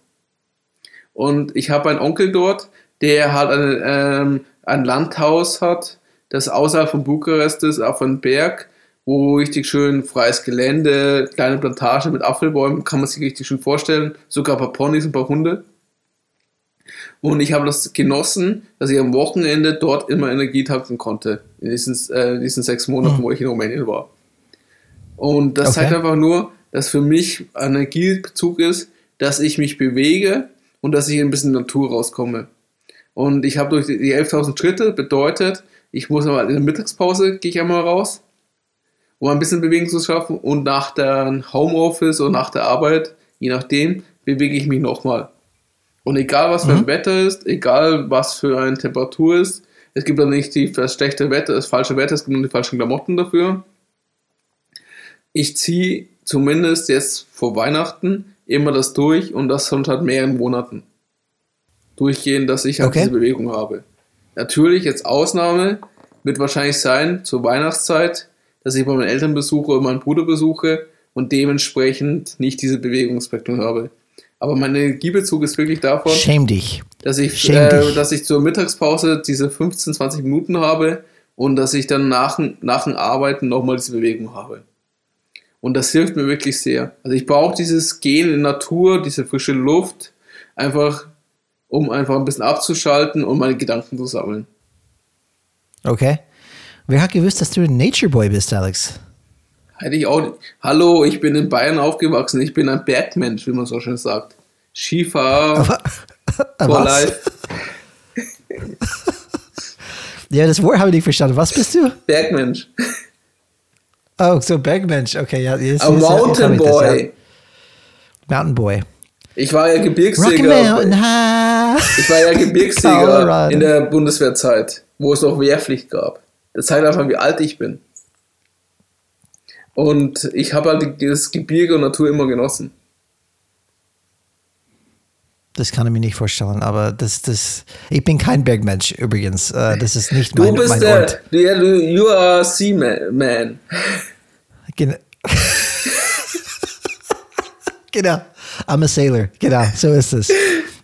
B: Und ich habe einen Onkel dort, der halt eine, ähm, ein Landhaus hat, das außerhalb von Bukarest ist, auf einem Berg, wo richtig schön freies Gelände, kleine Plantage mit Apfelbäumen, kann man sich richtig schön vorstellen, sogar ein paar Ponys und ein paar Hunde. Und ich habe das genossen, dass ich am Wochenende dort immer Energie tanken konnte, in diesen, äh, diesen sechs Monaten, wo ich in Rumänien war. Und das okay. zeigt einfach nur, dass für mich Energiebezug ist, dass ich mich bewege und dass ich ein bisschen Natur rauskomme. Und ich habe durch die 11.000 Schritte bedeutet, ich muss aber in der Mittagspause gehe ich einmal raus, um ein bisschen Bewegung zu schaffen und nach der Homeoffice und nach der Arbeit, je nachdem, bewege ich mich nochmal. Und egal was für ein mhm. Wetter ist, egal was für eine Temperatur ist, es gibt ja nicht die, das schlechte Wetter, das falsche Wetter, es gibt nur die falschen Klamotten dafür. Ich ziehe zumindest jetzt vor Weihnachten immer das durch und das schon seit mehreren Monaten durchgehen, dass ich halt okay. diese Bewegung habe. Natürlich, jetzt Ausnahme wird wahrscheinlich sein zur Weihnachtszeit, dass ich bei meinen Eltern besuche oder meinen Bruder besuche und dementsprechend nicht diese Bewegungsspektrum habe. Aber mein Energiebezug ist wirklich davon,
A: Schäm dich.
B: Dass, ich, äh, dass ich zur Mittagspause diese 15, 20 Minuten habe und dass ich dann nach, nach dem Arbeiten nochmal diese Bewegung habe. Und das hilft mir wirklich sehr. Also ich brauche dieses Gehen in Natur, diese frische Luft, einfach um einfach ein bisschen abzuschalten und meine Gedanken zu sammeln.
A: Okay. Wer hat gewusst, dass du ein Nature Boy bist, Alex?
B: Hätte ich auch nicht. Hallo, ich bin in Bayern aufgewachsen. Ich bin ein Bergmensch, wie man so schön sagt. Skifahrer. for life.
A: ja, das Wort habe ich nicht verstanden. Was bist du?
B: Bergmensch.
A: Oh, so Bergmensch. Okay, ja.
B: Yes, A Mountain Boy. Das, ja.
A: Mountain Boy.
B: Ich war ja Gebirgsjäger. Ich war ja Gebirgsjäger in der Bundeswehrzeit, wo es noch Wehrpflicht gab. Das zeigt einfach, wie alt ich bin. Und ich habe halt das Gebirge und Natur immer genossen.
A: Das kann ich mir nicht vorstellen, aber das, das, ich bin kein Bergmensch übrigens. Äh, das ist nicht mein,
B: du bist
A: mein
B: der, Ort. Der, du, you are a sea man.
A: Genau. genau. I'm a sailor. Genau, so ist es.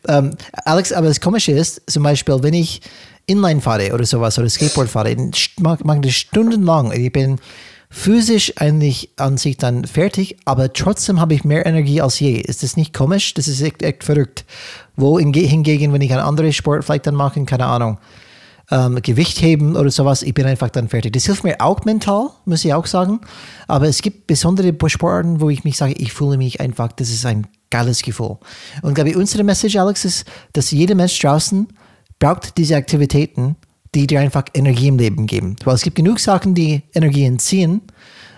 A: Um, Alex, aber das Komische ist, zum Beispiel, wenn ich Inline fahre oder sowas oder Skateboard fahre, mag, mag das stundenlang. Ich bin physisch eigentlich an sich dann fertig, aber trotzdem habe ich mehr Energie als je. Ist das nicht komisch? Das ist echt, echt verrückt. Wo hingegen, wenn ich einen anderen Sport vielleicht dann mache, keine Ahnung, ähm, Gewicht heben oder sowas, ich bin einfach dann fertig. Das hilft mir auch mental, muss ich auch sagen. Aber es gibt besondere Sportarten, wo ich mich sage, ich fühle mich einfach, das ist ein geiles Gefühl. Und glaube ich, unsere Message, Alex, ist, dass jeder Mensch draußen braucht diese Aktivitäten, die dir einfach Energie im Leben geben. Weil es gibt genug Sachen, die Energie entziehen,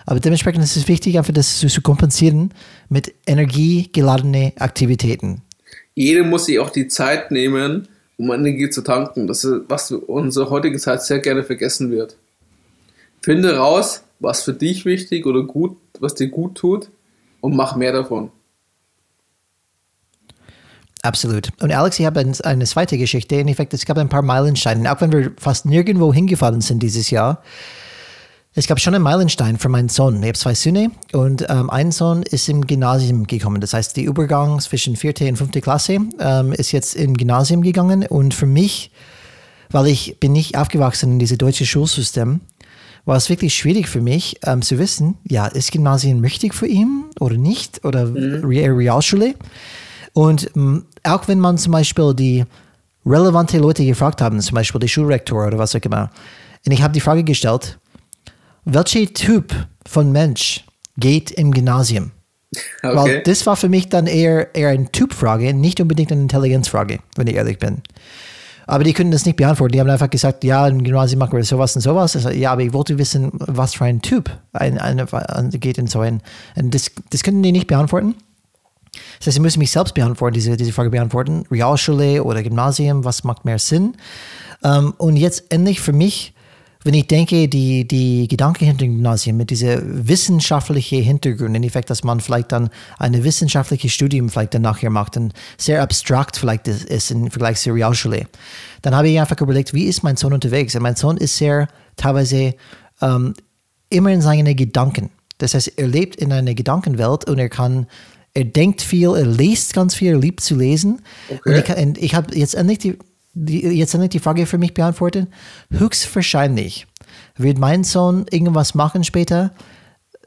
A: aber dementsprechend ist es wichtig, einfach das zu kompensieren mit energiegeladene Aktivitäten.
B: Jeder muss sich auch die Zeit nehmen, um Energie zu tanken. Das ist, was unsere heutige Zeit sehr gerne vergessen wird. Finde raus, was für dich wichtig oder gut, was dir gut tut und mach mehr davon.
A: Absolut. Und Alex, ich habe eine zweite Geschichte. In Effekt, es gab ein paar Meilensteine. Auch wenn wir fast nirgendwo hingefahren sind dieses Jahr, es gab schon einen Meilenstein für meinen Sohn. Ich habe zwei Söhne und ähm, ein Sohn ist im Gymnasium gekommen. Das heißt, der Übergang zwischen vierte und fünfte Klasse ähm, ist jetzt im Gymnasium gegangen. Und für mich, weil ich bin nicht aufgewachsen in diesem deutschen Schulsystem, war es wirklich schwierig für mich ähm, zu wissen, ja, ist Gymnasium richtig für ihn oder nicht oder mhm. Realschule? Und ähm, auch wenn man zum Beispiel die relevante Leute gefragt haben, zum Beispiel die Schulrektor oder was auch immer, und ich habe die Frage gestellt, welcher Typ von Mensch geht im Gymnasium? Okay. Weil das war für mich dann eher, eher eine Typfrage, nicht unbedingt eine Intelligenzfrage, wenn ich ehrlich bin. Aber die können das nicht beantworten. Die haben einfach gesagt, ja, im Gymnasium machen wir sowas und sowas. Also, ja, aber ich wollte wissen, was für ein Typ ein, ein, ein, geht in so ein. Und das, das können die nicht beantworten. Das heißt, ich muss mich selbst beantworten, diese, diese Frage beantworten. Realschule oder Gymnasium, was macht mehr Sinn? Um, ähm, und jetzt endlich für mich, wenn ich denke, die, die Gedanke hinter dem Gymnasium mit dieser wissenschaftlichen Hintergrund, in Effekt, dass man vielleicht dann ein wissenschaftliches Studium vielleicht dann nachher macht und sehr abstrakt vielleicht ist im Vergleich zur Realschule, dann habe ich einfach überlegt, wie ist mein Sohn unterwegs? Und mein Sohn ist sehr teilweise ähm, immer in seinen Gedanken. Das heißt, er lebt in einer Gedankenwelt und er kann er denkt viel, er liest ganz viel, er liebt zu lesen. Okay. Und ich, ich habe jetzt endlich die, die, jetzt endlich die Frage für mich beantwortet. Höchstwahrscheinlich wird mein Sohn irgendwas machen später,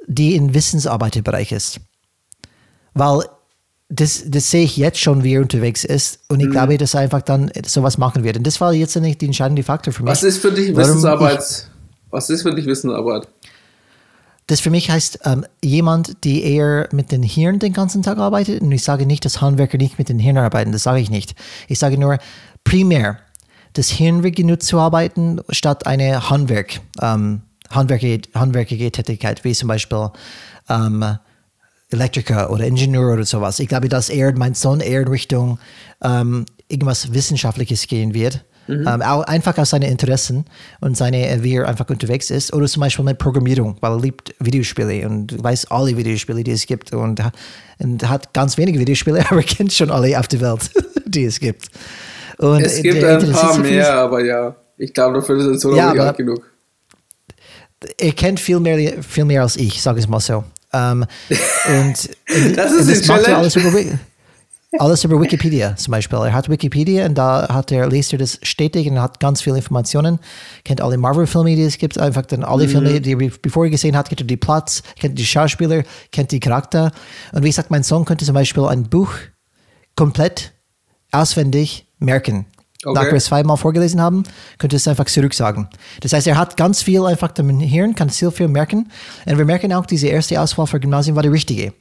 A: die im Wissensarbeiterbereich ist. Weil das, das sehe ich jetzt schon, wie er unterwegs ist. Und ich mhm. glaube, dass er einfach dann sowas machen wird. Und das war jetzt nicht der entscheidende Faktor für mich.
B: Was ist für dich Wissensarbeit? Ich, was ist für dich Wissensarbeit?
A: Das für mich heißt ähm, jemand, die eher mit dem Hirn den ganzen Tag arbeitet. Und ich sage nicht, dass Handwerker nicht mit dem Hirn arbeiten, das sage ich nicht. Ich sage nur, primär das Hirn wird genutzt zu arbeiten, statt eine Handwerk, ähm, handwerkige, handwerkige Tätigkeit, wie zum Beispiel ähm, Elektriker oder Ingenieur oder sowas. Ich glaube, dass eher mein Sohn eher in Richtung ähm, irgendwas Wissenschaftliches gehen wird. Mhm. Ähm, einfach aus seinen Interessen und seine, äh, wie er einfach unterwegs ist. Oder zum Beispiel mit Programmierung, weil er liebt Videospiele und weiß alle Videospiele, die es gibt und, und hat ganz wenige Videospiele, aber kennt schon alle auf der Welt, die es gibt.
B: Und es gibt ein paar mehr, aber ja, ich glaube, dafür ist es so ja, nicht genug.
A: Er kennt viel mehr, viel mehr als ich, sage ich mal so. Um, ähm, und,
B: das ist das macht er alles
A: über, alles über Wikipedia zum Beispiel. Er hat Wikipedia und da hat er, liest er das stetig und hat ganz viele Informationen, kennt alle Marvel-Filme, die es gibt, einfach dann alle mhm. Filme, die er bevor er gesehen hat, kennt er die Platz, kennt die Schauspieler, kennt die Charakter. Und wie gesagt, mein Sohn könnte zum Beispiel ein Buch komplett auswendig merken. Okay. Es zweimal vorgelesen haben, könnte es einfach zurücksagen. Das heißt, er hat ganz viel einfach im Hirn, kann sehr viel merken. Und wir merken auch, diese erste Auswahl für Gymnasium war die richtige.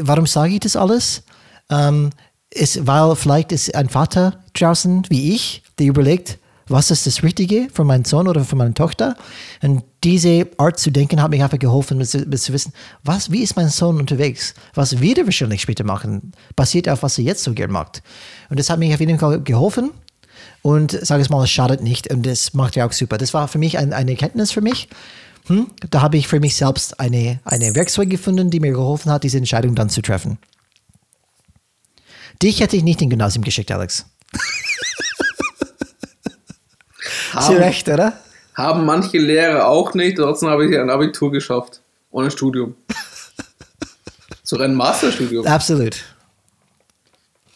A: Warum sage ich das alles? Ähm, ist, weil vielleicht ist ein Vater draußen wie ich, der überlegt, was ist das Richtige für meinen Sohn oder für meine Tochter? Und diese Art zu denken hat mich einfach geholfen, zu, mit zu wissen, was, wie ist mein Sohn unterwegs? Was wird er wahrscheinlich später machen? Basiert auf, was er jetzt so gern macht. Und das hat mir auf jeden Fall geholfen. Und sage es mal, es schadet nicht und das macht ja auch super. Das war für mich ein, eine Erkenntnis für mich. Hm? Da habe ich für mich selbst eine, eine Werkzeug gefunden, die mir geholfen hat, diese Entscheidung dann zu treffen. Dich hätte ich nicht in Gymnasium geschickt, Alex.
B: haben, recht, oder? Haben manche Lehrer auch nicht, trotzdem habe ich ein Abitur geschafft. Ohne Studium. Sogar ein Masterstudium.
A: Absolut.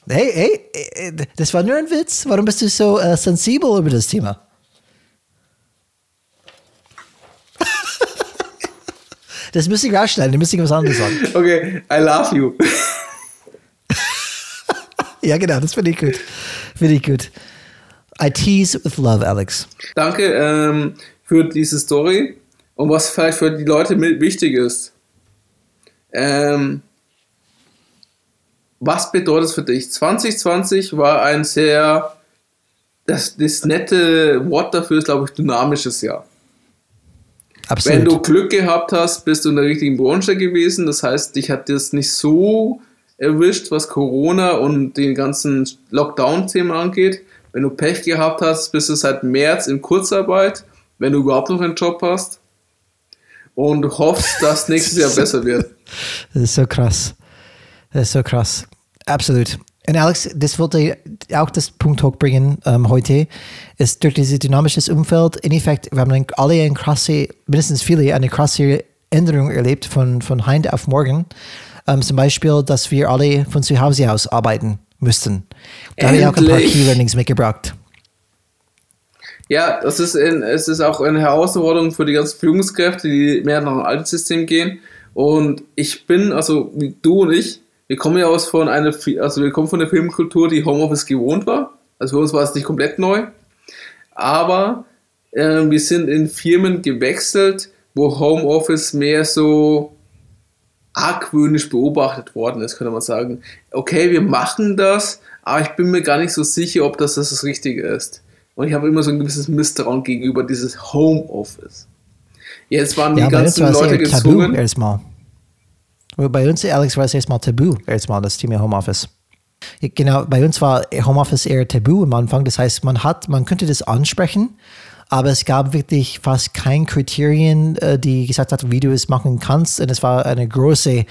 A: Hey, hey, das war nur ein Witz. Warum bist du so äh, sensibel über das Thema? Das müsste ich rausschneiden, da müsste ich was anderes sagen.
B: Okay, I love you.
A: ja, genau, das finde ich gut. Finde ich gut. I tease with love, Alex.
B: Danke ähm, für diese Story und was vielleicht für die Leute wichtig ist. Ähm, was bedeutet es für dich? 2020 war ein sehr, das, das nette Wort dafür ist, glaube ich, dynamisches Jahr. Absolut. Wenn du Glück gehabt hast, bist du in der richtigen Branche gewesen. Das heißt, dich hat das nicht so erwischt, was Corona und den ganzen Lockdown-Thema angeht. Wenn du Pech gehabt hast, bist du seit März in Kurzarbeit, wenn du überhaupt noch einen Job hast und hoffst, dass nächstes Jahr besser wird.
A: Das ist so krass. Das ist so krass. Absolut. Und Alex, das wollte ich auch das Punkt hochbringen ähm, heute, ist durch dieses dynamisches Umfeld, in Effekt, wir haben alle eine krasse, mindestens viele, eine krasse Änderung erlebt von, von heute auf morgen. Ähm, zum Beispiel, dass wir alle von zu Hause aus arbeiten müssten. Da habe ich auch ein paar Key Learnings mitgebracht.
B: Ja, das ist, ein, es ist auch eine Herausforderung für die ganzen Führungskräfte, die mehr nach dem alten System gehen. Und ich bin, also wie du und ich, wir kommen ja aus von einer, also wir kommen von der Filmkultur, die Homeoffice gewohnt war. Also für uns war es nicht komplett neu. Aber äh, wir sind in Firmen gewechselt, wo Homeoffice mehr so argwöhnisch beobachtet worden ist, könnte man sagen. Okay, wir machen das, aber ich bin mir gar nicht so sicher, ob das das, Richtige ist. Und ich habe immer so ein gewisses Misstrauen gegenüber dieses Homeoffice. Jetzt waren ja, die ganzen Leute gezwungen.
A: Erstmal. Bei uns, Alex, war es erstmal tabu, erstmal das Thema Homeoffice. Genau, bei uns war Homeoffice eher tabu am Anfang. Das heißt, man hat, man könnte das ansprechen, aber es gab wirklich fast kein Kriterien, äh, die gesagt hat, wie du es machen kannst. Und es war eine große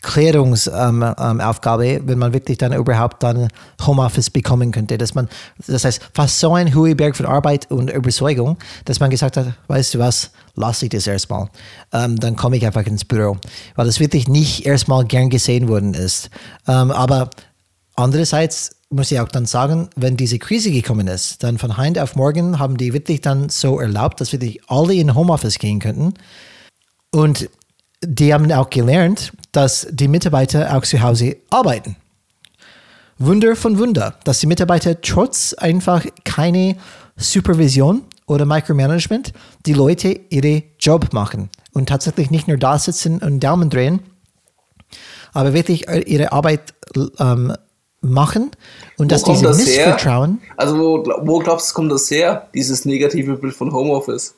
A: Klärungsaufgabe, ähm, ähm, wenn man wirklich dann überhaupt dann Homeoffice bekommen könnte. Dass man, das heißt, fast so ein hoher Berg von Arbeit und Überzeugung, dass man gesagt hat, weißt du was, lasse ich das erstmal. Ähm, dann komme ich einfach ins Büro. Weil das wirklich nicht erstmal gern gesehen worden ist. Ähm, aber andererseits muss ich auch dann sagen, wenn diese Krise gekommen ist, dann von heute auf morgen haben die wirklich dann so erlaubt, dass wirklich alle in Homeoffice gehen könnten. Und die haben auch gelernt, dass die Mitarbeiter auch zu Hause arbeiten. Wunder von Wunder, dass die Mitarbeiter trotz einfach keine Supervision oder Micromanagement die Leute ihre Job machen und tatsächlich nicht nur da sitzen und Daumen drehen, aber wirklich ihre Arbeit ähm, machen und wo dass diese das Missvertrauen.
B: Her? Also wo, wo glaubst du, kommt das her, dieses negative Bild von Homeoffice?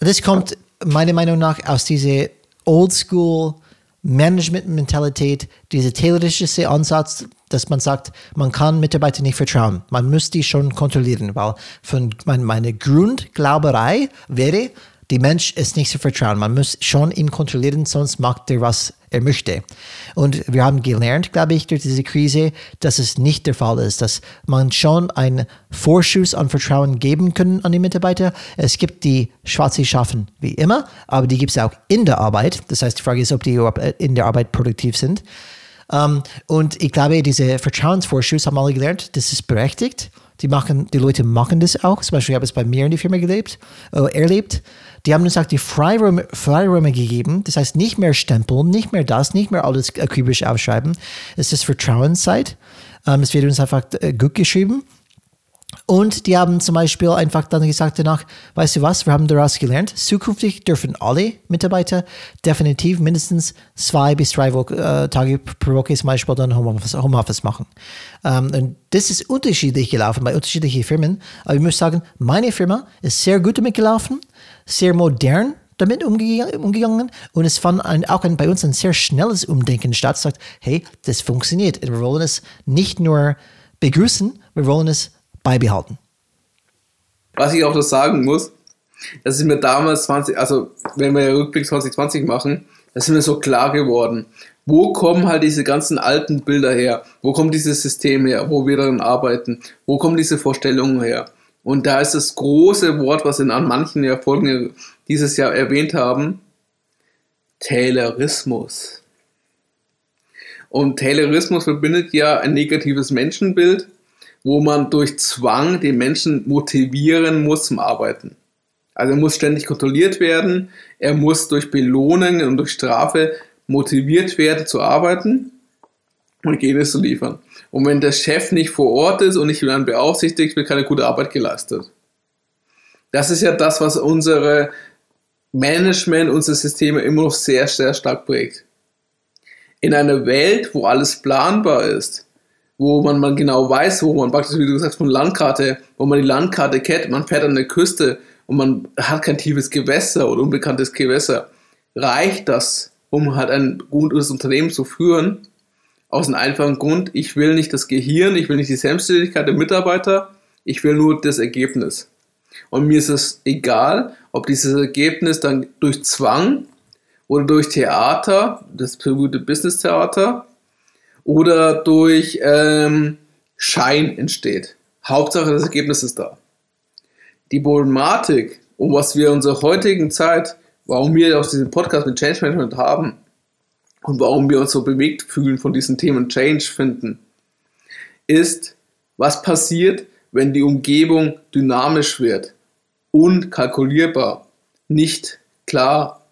A: Das kommt meiner Meinung nach aus dieser Oldschool Management-Mentalität, dieser taylorische Ansatz, dass man sagt, man kann Mitarbeiter nicht vertrauen. Man muss die schon kontrollieren, weil von meine Grundglauberei wäre, die Mensch ist nicht zu vertrauen. Man muss schon ihn kontrollieren, sonst macht er, was er möchte. Und wir haben gelernt, glaube ich, durch diese Krise, dass es nicht der Fall ist, dass man schon einen Vorschuss an Vertrauen geben kann an die Mitarbeiter. Es gibt die schwarze Schafen wie immer, aber die gibt es auch in der Arbeit. Das heißt, die Frage ist, ob die in der Arbeit produktiv sind. Ähm, und ich glaube, diese Vertrauensvorschuss haben alle gelernt, das ist berechtigt. Die, machen, die Leute machen das auch. Zum Beispiel habe ich es bei mir in der Firma gelebt, äh, erlebt. Die haben uns auch die Freiräume, Freiräume gegeben. Das heißt, nicht mehr stempeln, nicht mehr das, nicht mehr alles akribisch aufschreiben. Es ist Vertrauenszeit. Ähm, es wird uns einfach äh, gut geschrieben. Und die haben zum Beispiel einfach dann gesagt danach, weißt du was, wir haben daraus gelernt, zukünftig dürfen alle Mitarbeiter definitiv mindestens zwei bis drei Wo äh, Tage pro Woche zum Beispiel dann Homeoffice, Homeoffice machen. Ähm, und das ist unterschiedlich gelaufen bei unterschiedlichen Firmen. Aber ich muss sagen, meine Firma ist sehr gut damit gelaufen, sehr modern damit umgegangen und es fand ein, auch ein, bei uns ein sehr schnelles Umdenken statt. Sagt, hey, das funktioniert. Wir wollen es nicht nur begrüßen, wir wollen es beibehalten.
B: Was ich auch noch sagen muss, das ist mir damals 20, also wenn wir Rückblick 2020 machen, das ist mir so klar geworden. Wo kommen halt diese ganzen alten Bilder her? Wo kommt dieses System her, wo wir daran arbeiten? Wo kommen diese Vorstellungen her? Und da ist das große Wort, was in an manchen ja Folgen dieses Jahr erwähnt haben, Taylorismus. Und Taylorismus verbindet ja ein negatives Menschenbild wo man durch Zwang den Menschen motivieren muss zum Arbeiten. Also er muss ständig kontrolliert werden, er muss durch Belohnungen und durch Strafe motiviert werden zu arbeiten und Ergebnisse zu liefern. Und wenn der Chef nicht vor Ort ist und nicht dann beaufsichtigt, wird keine gute Arbeit geleistet. Das ist ja das, was unsere Management, unsere Systeme immer noch sehr, sehr stark prägt. In einer Welt, wo alles planbar ist, wo man, man genau weiß, wo man praktisch, wie du gesagt hast, von Landkarte, wo man die Landkarte kennt, man fährt an der Küste und man hat kein tiefes Gewässer oder unbekanntes Gewässer, reicht das, um halt ein gutes Unternehmen zu führen, aus einem einfachen Grund, ich will nicht das Gehirn, ich will nicht die Selbstständigkeit der Mitarbeiter, ich will nur das Ergebnis. Und mir ist es egal, ob dieses Ergebnis dann durch Zwang oder durch Theater, das berühmte Business-Theater, oder durch ähm, Schein entsteht. Hauptsache, das Ergebnis ist da. Die Problematik, um was wir in unserer heutigen Zeit, warum wir auch diesen Podcast mit Change Management haben und warum wir uns so bewegt fühlen von diesen Themen Change finden, ist, was passiert, wenn die Umgebung dynamisch wird, unkalkulierbar, nicht klar.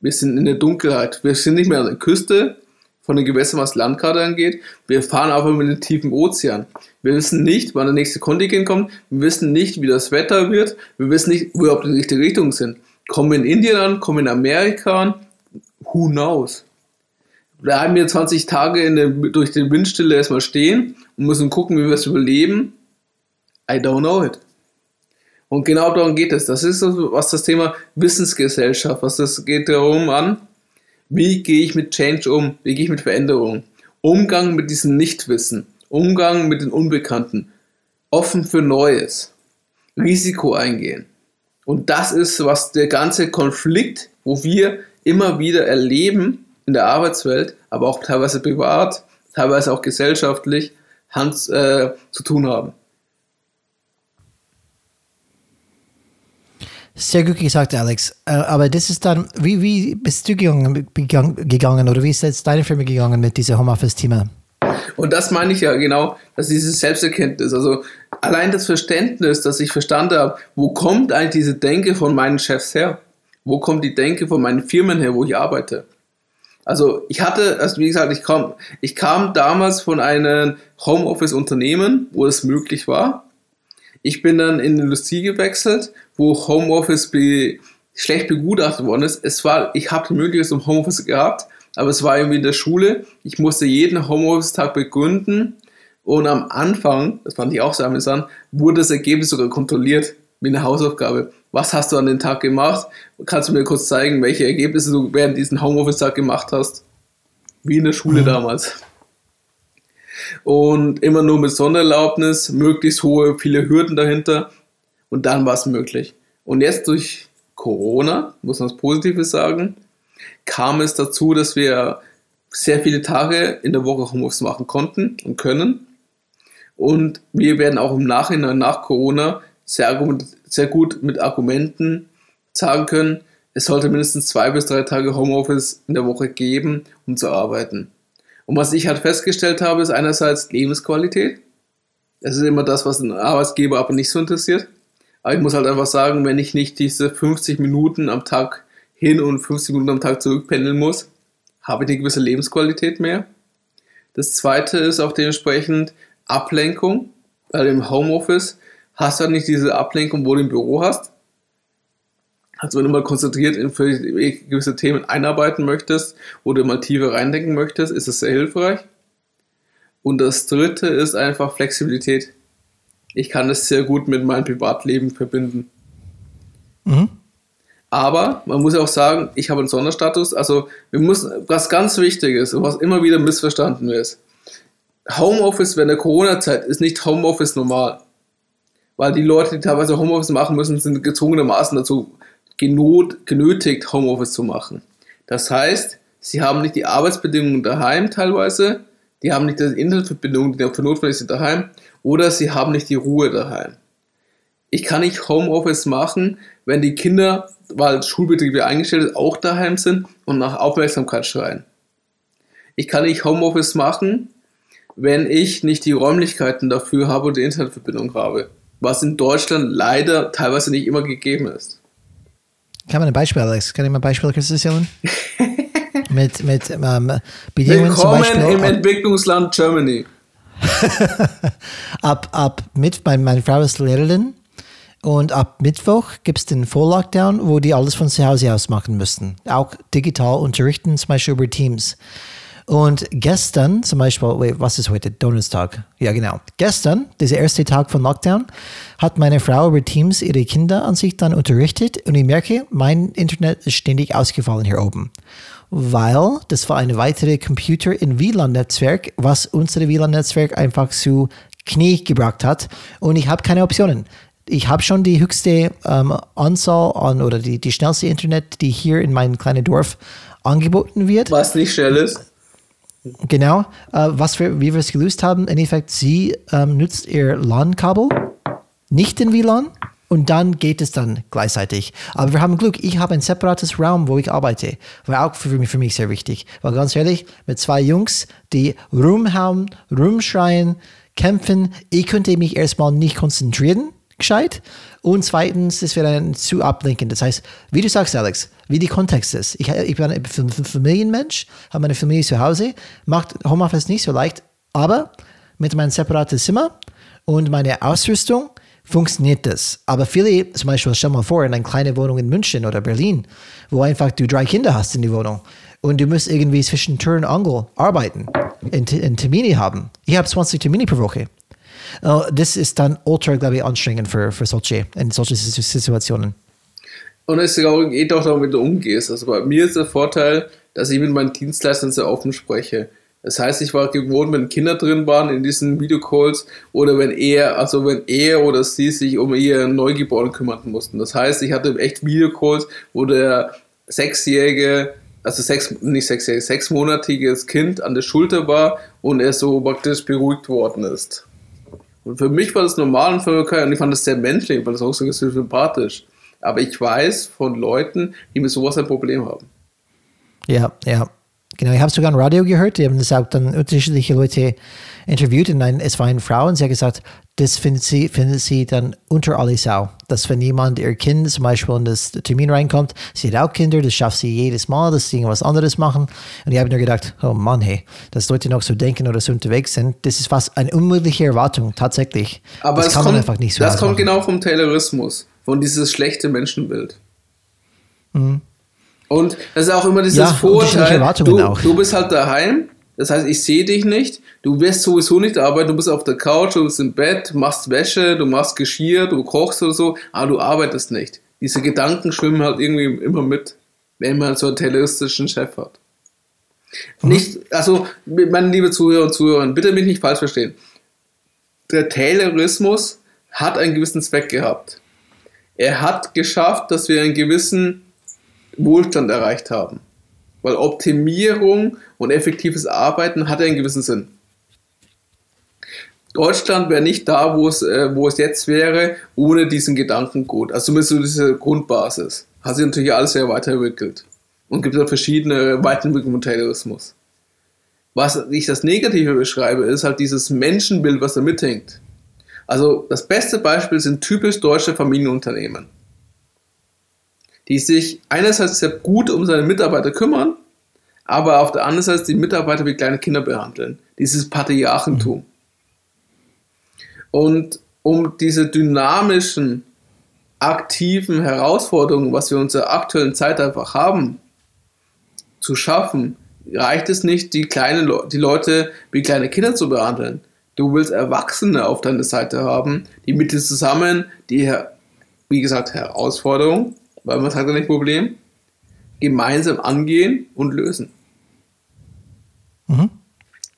B: Wir sind in der Dunkelheit. Wir sind nicht mehr an der Küste von den Gewässern, was Landkarte angeht. Wir fahren einfach mit dem tiefen Ozean. Wir wissen nicht, wann der nächste Kontingent kommt. Wir wissen nicht, wie das Wetter wird. Wir wissen nicht, wo wir auf die richtige Richtung sind. Kommen wir in Indien an, kommen wir in Amerika an? Who knows? Bleiben wir 20 Tage der, durch den Windstille erstmal stehen und müssen gucken, wie wir es überleben I don't know it. Und genau darum geht es. Das ist was das Thema Wissensgesellschaft, was das geht darum an, wie gehe ich mit Change um, wie gehe ich mit Veränderung, Umgang mit diesem Nichtwissen, Umgang mit den Unbekannten, offen für Neues, Risiko eingehen. Und das ist, was der ganze Konflikt, wo wir immer wieder erleben in der Arbeitswelt, aber auch teilweise privat, teilweise auch gesellschaftlich, Hand, äh, zu tun haben.
A: Sehr gut gesagt, Alex. Äh, aber das ist dann, wie, wie bist du gegangen, gegangen oder wie ist jetzt deine Firma gegangen mit diesem Homeoffice-Thema?
B: Und das meine ich ja genau, dass dieses Selbsterkenntnis, also allein das Verständnis, dass ich verstanden habe, wo kommt eigentlich diese Denke von meinen Chefs her? Wo kommt die Denke von meinen Firmen her, wo ich arbeite? Also ich hatte, also wie gesagt, ich kam, ich kam damals von einem Homeoffice-Unternehmen, wo es möglich war. Ich bin dann in die Industrie gewechselt, wo Homeoffice be schlecht begutachtet worden ist. Es war, ich habe die Möglichkeit zum Homeoffice gehabt, aber es war irgendwie in der Schule. Ich musste jeden Homeoffice-Tag begründen und am Anfang, das fand ich auch sehr amüsant, wurde das Ergebnis sogar kontrolliert wie eine Hausaufgabe. Was hast du an dem Tag gemacht? Kannst du mir kurz zeigen, welche Ergebnisse du während diesem Homeoffice-Tag gemacht hast? Wie in der Schule mhm. damals und immer nur mit Sondererlaubnis, möglichst hohe, viele Hürden dahinter und dann war es möglich. Und jetzt durch Corona, muss man was Positives sagen, kam es dazu, dass wir sehr viele Tage in der Woche Homeoffice machen konnten und können. Und wir werden auch im Nachhinein nach Corona sehr, sehr gut mit Argumenten sagen können, es sollte mindestens zwei bis drei Tage Homeoffice in der Woche geben, um zu arbeiten. Und was ich halt festgestellt habe, ist einerseits Lebensqualität. Das ist immer das, was einen Arbeitsgeber aber nicht so interessiert. Aber ich muss halt einfach sagen, wenn ich nicht diese 50 Minuten am Tag hin und 50 Minuten am Tag zurückpendeln muss, habe ich eine gewisse Lebensqualität mehr. Das zweite ist auch dementsprechend Ablenkung, weil im Homeoffice hast du halt nicht diese Ablenkung, wo du im Büro hast. Also wenn du mal konzentriert in gewisse Themen einarbeiten möchtest oder mal tiefer reindenken möchtest, ist es sehr hilfreich. Und das dritte ist einfach Flexibilität. Ich kann es sehr gut mit meinem Privatleben verbinden. Mhm. Aber man muss auch sagen, ich habe einen Sonderstatus. Also wir müssen, was ganz wichtig ist und was immer wieder missverstanden ist. Homeoffice während der Corona-Zeit ist nicht Homeoffice normal. Weil die Leute, die teilweise Homeoffice machen müssen, sind gezwungenermaßen dazu genot, genötigt, Homeoffice zu machen. Das heißt, sie haben nicht die Arbeitsbedingungen daheim teilweise, die haben nicht die Internetverbindungen, die dafür notwendig sind daheim, oder sie haben nicht die Ruhe daheim. Ich kann nicht Homeoffice machen, wenn die Kinder, weil Schulbetriebe eingestellt sind, auch daheim sind und nach Aufmerksamkeit schreien. Ich kann nicht Homeoffice machen, wenn ich nicht die Räumlichkeiten dafür habe und die Internetverbindung habe, was in Deutschland leider teilweise nicht immer gegeben ist.
A: Kann man ein Beispiel, Alex? Kann ich mal ein Beispiel kurz erzählen? mit mit ähm, Bedingungen zum Beispiel.
B: im
A: ab-
B: Entwicklungsland Germany.
A: ab, ab mit, meine, meine Frau ist Lehrerin und ab Mittwoch gibt es den Voll-Lockdown, wo die alles von zu Hause aus machen müssten. Auch digital unterrichten, zum Beispiel über Teams. Und gestern, zum Beispiel, wait, was ist heute? Donnerstag. Ja, genau. Gestern, dieser erste Tag von Lockdown, hat meine Frau über Teams ihre Kinder an sich dann unterrichtet und ich merke, mein Internet ist ständig ausgefallen hier oben. Weil das war eine weitere Computer in WLAN-Netzwerk, was unsere WLAN-Netzwerk einfach zu Knie gebracht hat und ich habe keine Optionen. Ich habe schon die höchste ähm, Anzahl an oder die, die schnellste Internet, die hier in meinem kleinen Dorf angeboten wird.
B: Was nicht schnell ist.
A: Genau. Äh, was wir, wie wir es gelöst haben, im Endeffekt, sie ähm, nutzt ihr LAN-Kabel, nicht den WLAN, und dann geht es dann gleichzeitig. Aber wir haben Glück, ich habe ein separates Raum, wo ich arbeite. War auch für mich, für mich sehr wichtig. Weil ganz ehrlich, mit zwei Jungs, die rumhauen, rumschreien, kämpfen, ich könnte mich erstmal nicht konzentrieren, gescheit. Und zweitens, das wäre dann zu ablenkend. Das heißt, wie du sagst, Alex, wie die Kontext ist. Ich, ich bin ein Familienmensch, habe meine Familie zu Hause, macht Homeoffice nicht so leicht, aber mit meinem separaten Zimmer und meiner Ausrüstung funktioniert das. Aber viele, zum Beispiel, stell mal vor, in einer kleinen Wohnung in München oder Berlin, wo einfach du drei Kinder hast in die Wohnung und du musst irgendwie zwischen Tür und Angel arbeiten, in, in Termine haben. Ich habe 20 Termine pro Woche. Das ist dann ultra, glaube ich, anstrengend für, für solche, in solche Situ- Situationen.
B: Und es geht auch darum, wie du umgehst. Also bei mir ist der Vorteil, dass ich mit meinen Dienstleistern sehr offen spreche. Das heißt, ich war gewohnt, wenn Kinder drin waren in diesen Videocalls oder wenn er, also wenn er oder sie sich um ihr Neugeborenen kümmern mussten. Das heißt, ich hatte echt Videocalls, wo der sechsjährige, also sechs, nicht sechsjährige, sechsmonatiges Kind an der Schulter war und er so praktisch beruhigt worden ist. Und für mich war das normal und für Kai, und ich fand das sehr menschlich, ich fand das auch so sympathisch. Aber ich weiß von Leuten, die mit sowas ein Problem haben.
A: Ja, ja. Genau, ich habe sogar im Radio gehört, die haben das auch dann unterschiedliche Leute interviewt und ein, es war eine Frau und sie hat gesagt, das findet sie, findet sie dann unter alle Sau. Dass wenn jemand ihr Kind zum Beispiel in das Termin reinkommt, sie hat auch Kinder, das schafft sie jedes Mal, dass sie irgendwas anderes machen. Und ich habe nur gedacht, oh Mann, hey, dass Leute noch so denken oder so unterwegs sind, das ist fast eine unmögliche Erwartung, tatsächlich.
B: Aber
A: das kann
B: kommt,
A: man einfach nicht so
B: das kommt
A: machen.
B: genau vom Taylorismus, von dieses schlechte Menschenbild. Und das ist auch immer dieses
A: Mhm. Ja, Erwartungen
B: du,
A: auch.
B: du bist halt daheim, das heißt, ich sehe dich nicht, du wirst sowieso nicht arbeiten, du bist auf der Couch, du bist im Bett, machst Wäsche, du machst Geschirr, du kochst oder so, aber du arbeitest nicht. Diese Gedanken schwimmen halt irgendwie immer mit, wenn man so einen tayloristischen Chef hat.
A: Mhm.
B: Nicht, also, meine liebe Zuhörer und Zuhörer, bitte mich nicht falsch verstehen. Der Taylorismus hat einen gewissen Zweck gehabt. Er hat geschafft, dass wir einen gewissen Wohlstand erreicht haben. Weil Optimierung und effektives Arbeiten hat einen gewissen Sinn. Deutschland wäre nicht da, wo es, äh, wo es jetzt wäre, ohne diesen Gedankengut. Also zumindest so diese Grundbasis. Hat sich natürlich alles sehr weiterentwickelt. Und gibt ja verschiedene Weiterentwicklungen von Taylorismus. Was ich das Negative beschreibe, ist halt dieses Menschenbild, was da mithängt. Also das beste Beispiel sind typisch deutsche Familienunternehmen, die sich einerseits sehr gut um seine Mitarbeiter kümmern, aber auf der anderen Seite die Mitarbeiter wie kleine Kinder behandeln. Dieses Patriarchentum. Und um diese dynamischen, aktiven Herausforderungen, was wir in unserer aktuellen Zeit einfach haben, zu schaffen, reicht es nicht, die, kleinen Le die Leute wie kleine Kinder zu behandeln. Du willst Erwachsene auf deiner Seite haben, die mit dir zusammen die, wie gesagt, Herausforderung, weil man sagt ja nicht Problem, gemeinsam angehen und lösen.
A: Mhm.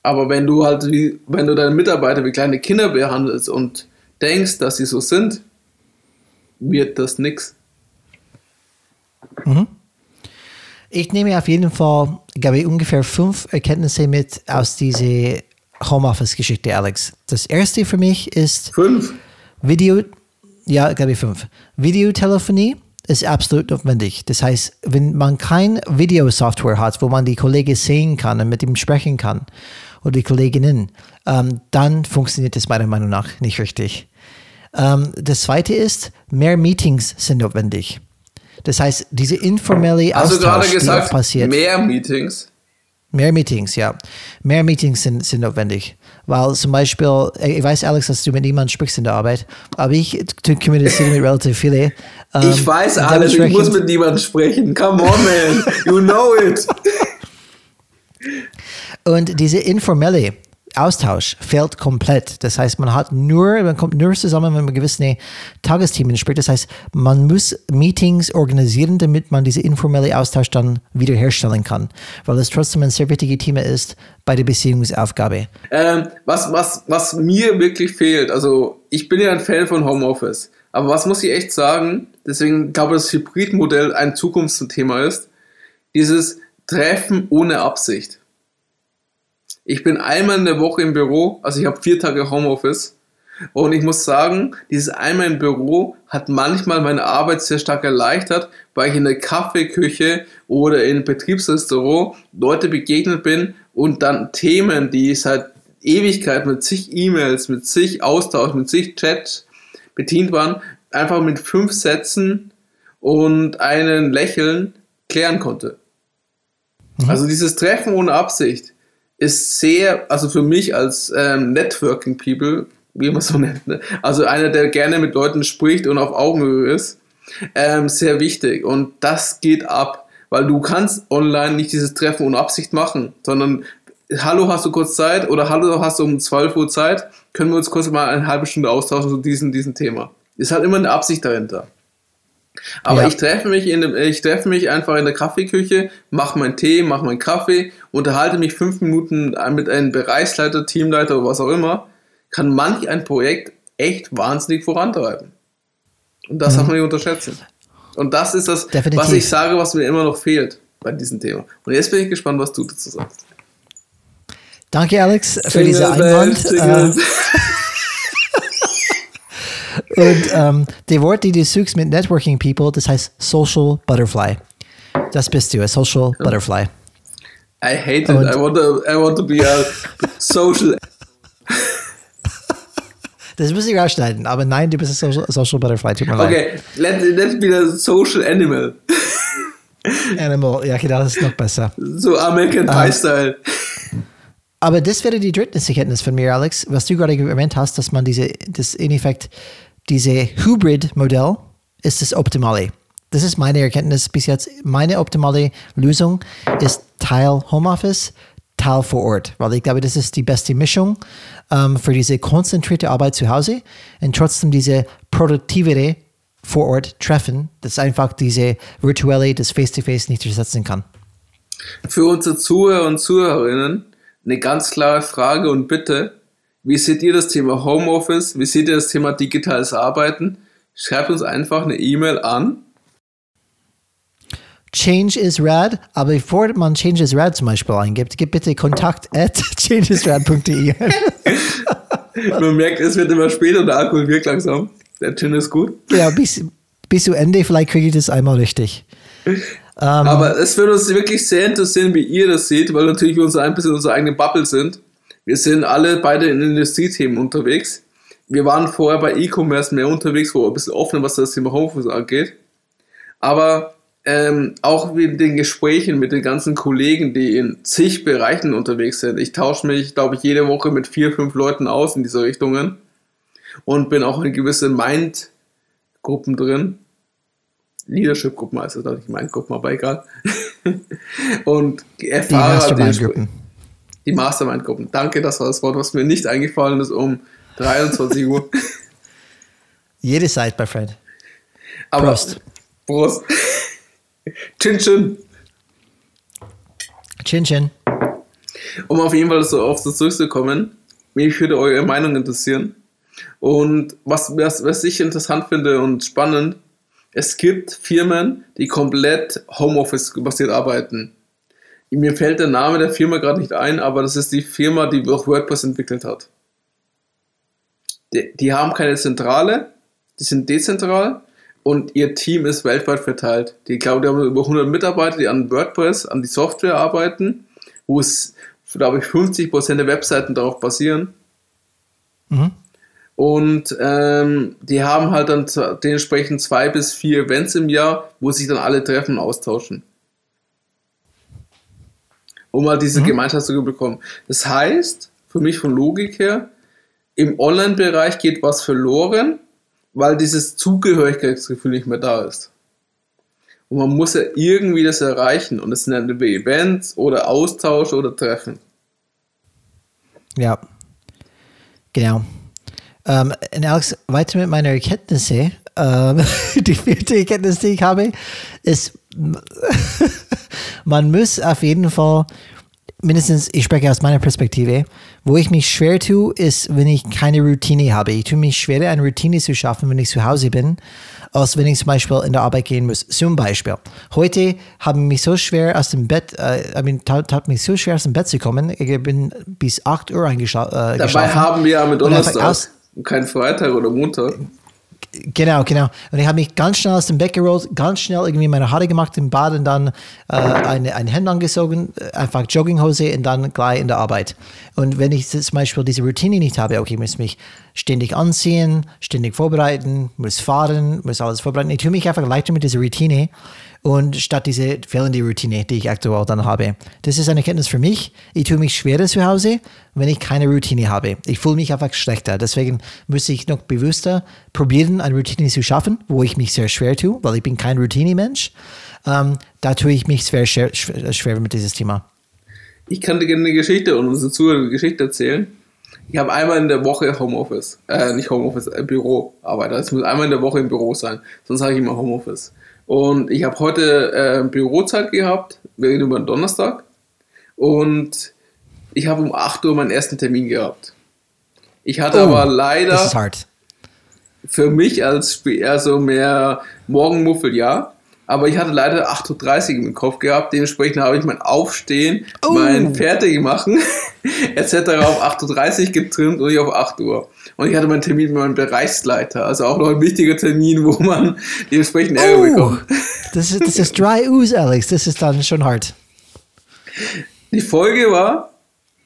B: Aber wenn du halt wie, wenn du deine Mitarbeiter wie kleine Kinder behandelst und denkst, dass sie so sind, wird das nix.
A: Ich nehme auf jeden Fall, glaube ich, ungefähr fünf Erkenntnisse mit aus dieser Homeoffice-Geschichte, Alex. Das erste für mich ist
B: Fünf.
A: Video, ja, glaube ich fünf. Videotelefonie ist absolut notwendig. Das heißt, wenn man kein Videosoftware hat, wo man die Kollegen sehen kann und mit ihm sprechen kann oder die Kolleginnen, ähm, dann funktioniert das meiner Meinung nach nicht richtig. Ähm, das zweite ist, mehr Meetings sind notwendig. Das heißt, diese informelle
B: Hast du gerade
A: Austausch,
B: gesagt,
A: passiert.
B: mehr Meetings?
A: Mehr Meetings, ja. Mehr Meetings sind, sind notwendig. Weil zum Beispiel, ich weiß, Alex, dass du mit niemandem sprichst in der Arbeit, aber ich kommuniziere mit relativ viele. Ähm,
B: Ich weiß alles, ich muss mit niemandem sprechen. Come on, man. You know it.
A: Und dieser informelle Austausch fehlt komplett. Das heißt, man hat nur, man kommt nur zusammen, wenn man gewisse Tagesthemen spricht. Das heißt, man muss Meetings organisieren, damit man diese informelle Austausch dann wiederherstellen kann. Weil es trotzdem ein sehr wichtiges Thema ist bei der Beziehungsaufgabe.
B: Ähm, was, was, was mir wirklich fehlt, also ich bin ja ein Fan von Homeoffice, aber was muss ich echt sagen, deswegen glaube ich, das Hybridmodell ein Zukunftsthema ist, dieses Treffen ohne Absicht. Ich bin einmal in der Woche im Büro, also ich habe vier Tage Homeoffice und ich muss sagen, dieses einmal im Büro hat manchmal meine Arbeit sehr stark erleichtert, weil ich in der Kaffeeküche oder im Betriebsrestaurant Leute begegnet bin und dann Themen, die seit Ewigkeit mit zig E-Mails, mit zig Austausch, mit zig Chats bedient waren, einfach mit fünf Sätzen und einem Lächeln klären konnte. Also dieses Treffen ohne Absicht ist sehr, also für mich als ähm, Networking People, wie man so nennt, ne? also einer, der gerne mit Leuten spricht und auf Augenhöhe ist, ähm, sehr wichtig. Und das geht ab, weil du kannst online nicht dieses Treffen ohne Absicht machen, sondern Hallo, hast du kurz Zeit? Oder Hallo, hast du um 12 Uhr Zeit? Können wir uns kurz mal eine halbe Stunde austauschen zu diesem, diesem Thema? Ist halt immer eine Absicht dahinter. Aber
A: Ja.
B: ich treffe mich in dem, ich treffe mich einfach in der Kaffeeküche, mache meinen Tee, mache meinen Kaffee, unterhalte mich fünf Minuten mit einem Bereichsleiter, Teamleiter oder was auch immer, kann manch ein Projekt echt wahnsinnig vorantreiben. Und das darf man nicht unterschätzen. Und das ist das,
A: Definitiv.
B: was ich sage, was mir immer noch fehlt bei diesem Thema. Und jetzt bin ich gespannt, was du dazu sagst.
A: Danke, Alex, für
B: Jingle
A: Einwand. und ähm, die Wort, die du suchst mit Networking People, das heißt Social Butterfly. Das bist du, a Social Butterfly.
B: I hate it. I want to, I want to be a social.
A: Das muss ich rausschneiden, aber nein, du bist ein Social, Social Butterfly, tut mir leid.
B: Okay, let, let's be a social animal.
A: Animal, ja genau, das ist noch besser.
B: So American
A: Ah.
B: Pie Style.
A: Aber das wäre die dritte Erkenntnis von mir, Alex, was du gerade erwähnt hast, dass man diese, das in Effekt, diese Hybrid-Modell ist das Optimale. Das ist meine Erkenntnis bis jetzt. Meine optimale Lösung ist Teil Homeoffice, Teil vor Ort, weil ich glaube, das ist die beste Mischung ähm, für diese konzentrierte Arbeit zu Hause und trotzdem diese produktivere vor Ort Treffen, das einfach diese virtuelle, das Face-to-Face nicht ersetzen kann.
B: Für unsere Zuhörer und Zuhörerinnen eine ganz klare Frage und Bitte. Wie seht ihr das Thema Homeoffice? Wie seht ihr das Thema digitales Arbeiten? Schreibt uns einfach eine E-Mail an.
A: Change is rad, aber bevor man Change is rad zum Beispiel eingibt, gib bitte kontakt at changeisrad.de.
B: Man merkt, es wird immer später und der Alkohol wirkt langsam. Der Gin ist gut.
A: ja, bis, bis zu Ende, vielleicht kriege ich das einmal richtig.
B: Aber es würde uns wirklich sehr interessieren, wie ihr das seht, weil natürlich wir uns ein bisschen in unserer eigenen Bubble sind. Wir sind alle beide in Industriethemen unterwegs. Wir waren vorher bei E-Commerce mehr unterwegs, wo ein bisschen offener, was das Thema Homeoffice angeht. Aber ähm, auch mit den Gesprächen mit den ganzen Kollegen, die in zig Bereichen unterwegs sind. Ich tausche mich, glaube ich, jede Woche mit vier, fünf Leuten aus in diese Richtungen und bin auch in gewissen Mind-Gruppen drin. Leadership-Gruppen heißt das, nicht Mind-Gruppen, aber egal. und
A: Die
B: erfahre
A: Mastermind-Gruppen.
B: Die Mastermind-Gruppen. Danke, das war das Wort, was mir nicht eingefallen ist um 23 Uhr.
A: Jede Zeit, my friend.
B: Aber
A: Prost.
B: Prost. Chin Chin.
A: Chin Chin.
B: Um auf jeden Fall so auf das zurückzukommen, mich würde eure Meinung interessieren. Und was, was, was ich interessant finde und spannend, es gibt Firmen, die komplett Homeoffice-basiert arbeiten. Mir fällt der Name der Firma gerade nicht ein, aber das ist die Firma, die auch WordPress entwickelt hat. Die, die haben keine Zentrale, die sind dezentral und ihr Team ist weltweit verteilt. Die, glaube, die haben über 100 Mitarbeiter, die an WordPress, an die Software arbeiten, wo es, glaube ich, 50% der Webseiten darauf basieren.
A: Mhm.
B: Und ähm, die haben halt dann dementsprechend zwei bis vier Events im Jahr, wo sich dann alle treffen und austauschen. Um halt diese mhm. Gemeinschaft zu bekommen. Das heißt, für mich von Logik her, im Online-Bereich geht was verloren, weil dieses Zugehörigkeitsgefühl nicht mehr da ist. Und man muss ja irgendwie das erreichen. Und es sind dann über Events oder Austausch oder Treffen.
A: Ja, genau. Ähm, und Alex, weiter mit meiner Erkenntnisse. Ähm, die vierte Erkenntnis, die ich habe, ist, man muss auf jeden Fall mindestens, ich spreche aus meiner Perspektive, wo ich mich schwer tue, ist, wenn ich keine Routine habe. Ich tue mich schwer, eine Routine zu schaffen, wenn ich zu Hause bin, als wenn ich zum Beispiel in der Arbeit gehen muss. Zum Beispiel. Heute habe ich mich so schwer aus dem Bett, äh, I mean, tat, mich so schwer aus dem Bett zu kommen. Ich bin bis 8 Uhr eingeschlafen.
B: Äh, Dabei haben wir ja mit Donnerstag kein Freitag oder Montag.
A: Genau, genau. Und ich habe mich ganz schnell aus dem Bett gerollt, ganz schnell irgendwie meine Haare gemacht im Bad und dann äh, eine, ein Hemd angezogen, äh, einfach Jogginghose und dann gleich in der Arbeit. Und wenn ich zum Beispiel diese Routine nicht habe, okay, ich muss mich ständig anziehen, ständig vorbereiten, muss fahren, muss alles vorbereiten. Ich tue mich einfach leichter mit dieser Routine und statt diese fehlende Routine, die ich aktuell dann habe. Das ist eine Erkenntnis für mich. Ich tue mich schwerer zu Hause, wenn ich keine Routine habe. Ich fühle mich einfach schlechter. Deswegen muss ich noch bewusster probieren, eine Routine zu schaffen, wo ich mich sehr schwer tue, weil ich bin kein Routine-Mensch. Ähm, da tue ich mich sehr schwer, schwer mit diesem Thema.
B: Ich kann dir gerne eine Geschichte und unsere Zuhörer eine Geschichte erzählen. Ich habe einmal in der Woche Homeoffice, äh, nicht Homeoffice, äh, Büroarbeit. Es muss einmal in der Woche im Büro sein, sonst sage ich immer Homeoffice. Und ich habe heute äh, Bürozeit gehabt, wir reden über den Donnerstag. Und ich habe um 8 Uhr meinen ersten Termin gehabt. Ich hatte oh, aber leider für mich als eher so mehr Morgenmuffel, ja. Aber ich hatte leider 8.30 Uhr im Kopf gehabt. Dementsprechend habe ich mein Aufstehen, oh. mein Fertigmachen etc. auf 8.30 Uhr getrimmt und nicht auf 8 Uhr. Und ich hatte meinen Termin mit meinem Bereichsleiter. Also auch noch ein wichtiger Termin, wo man dementsprechend Ärger oh. bekommt.
A: Das ist, das ist Dry Ooze, Alex. Das ist dann schon hart.
B: Die Folge war,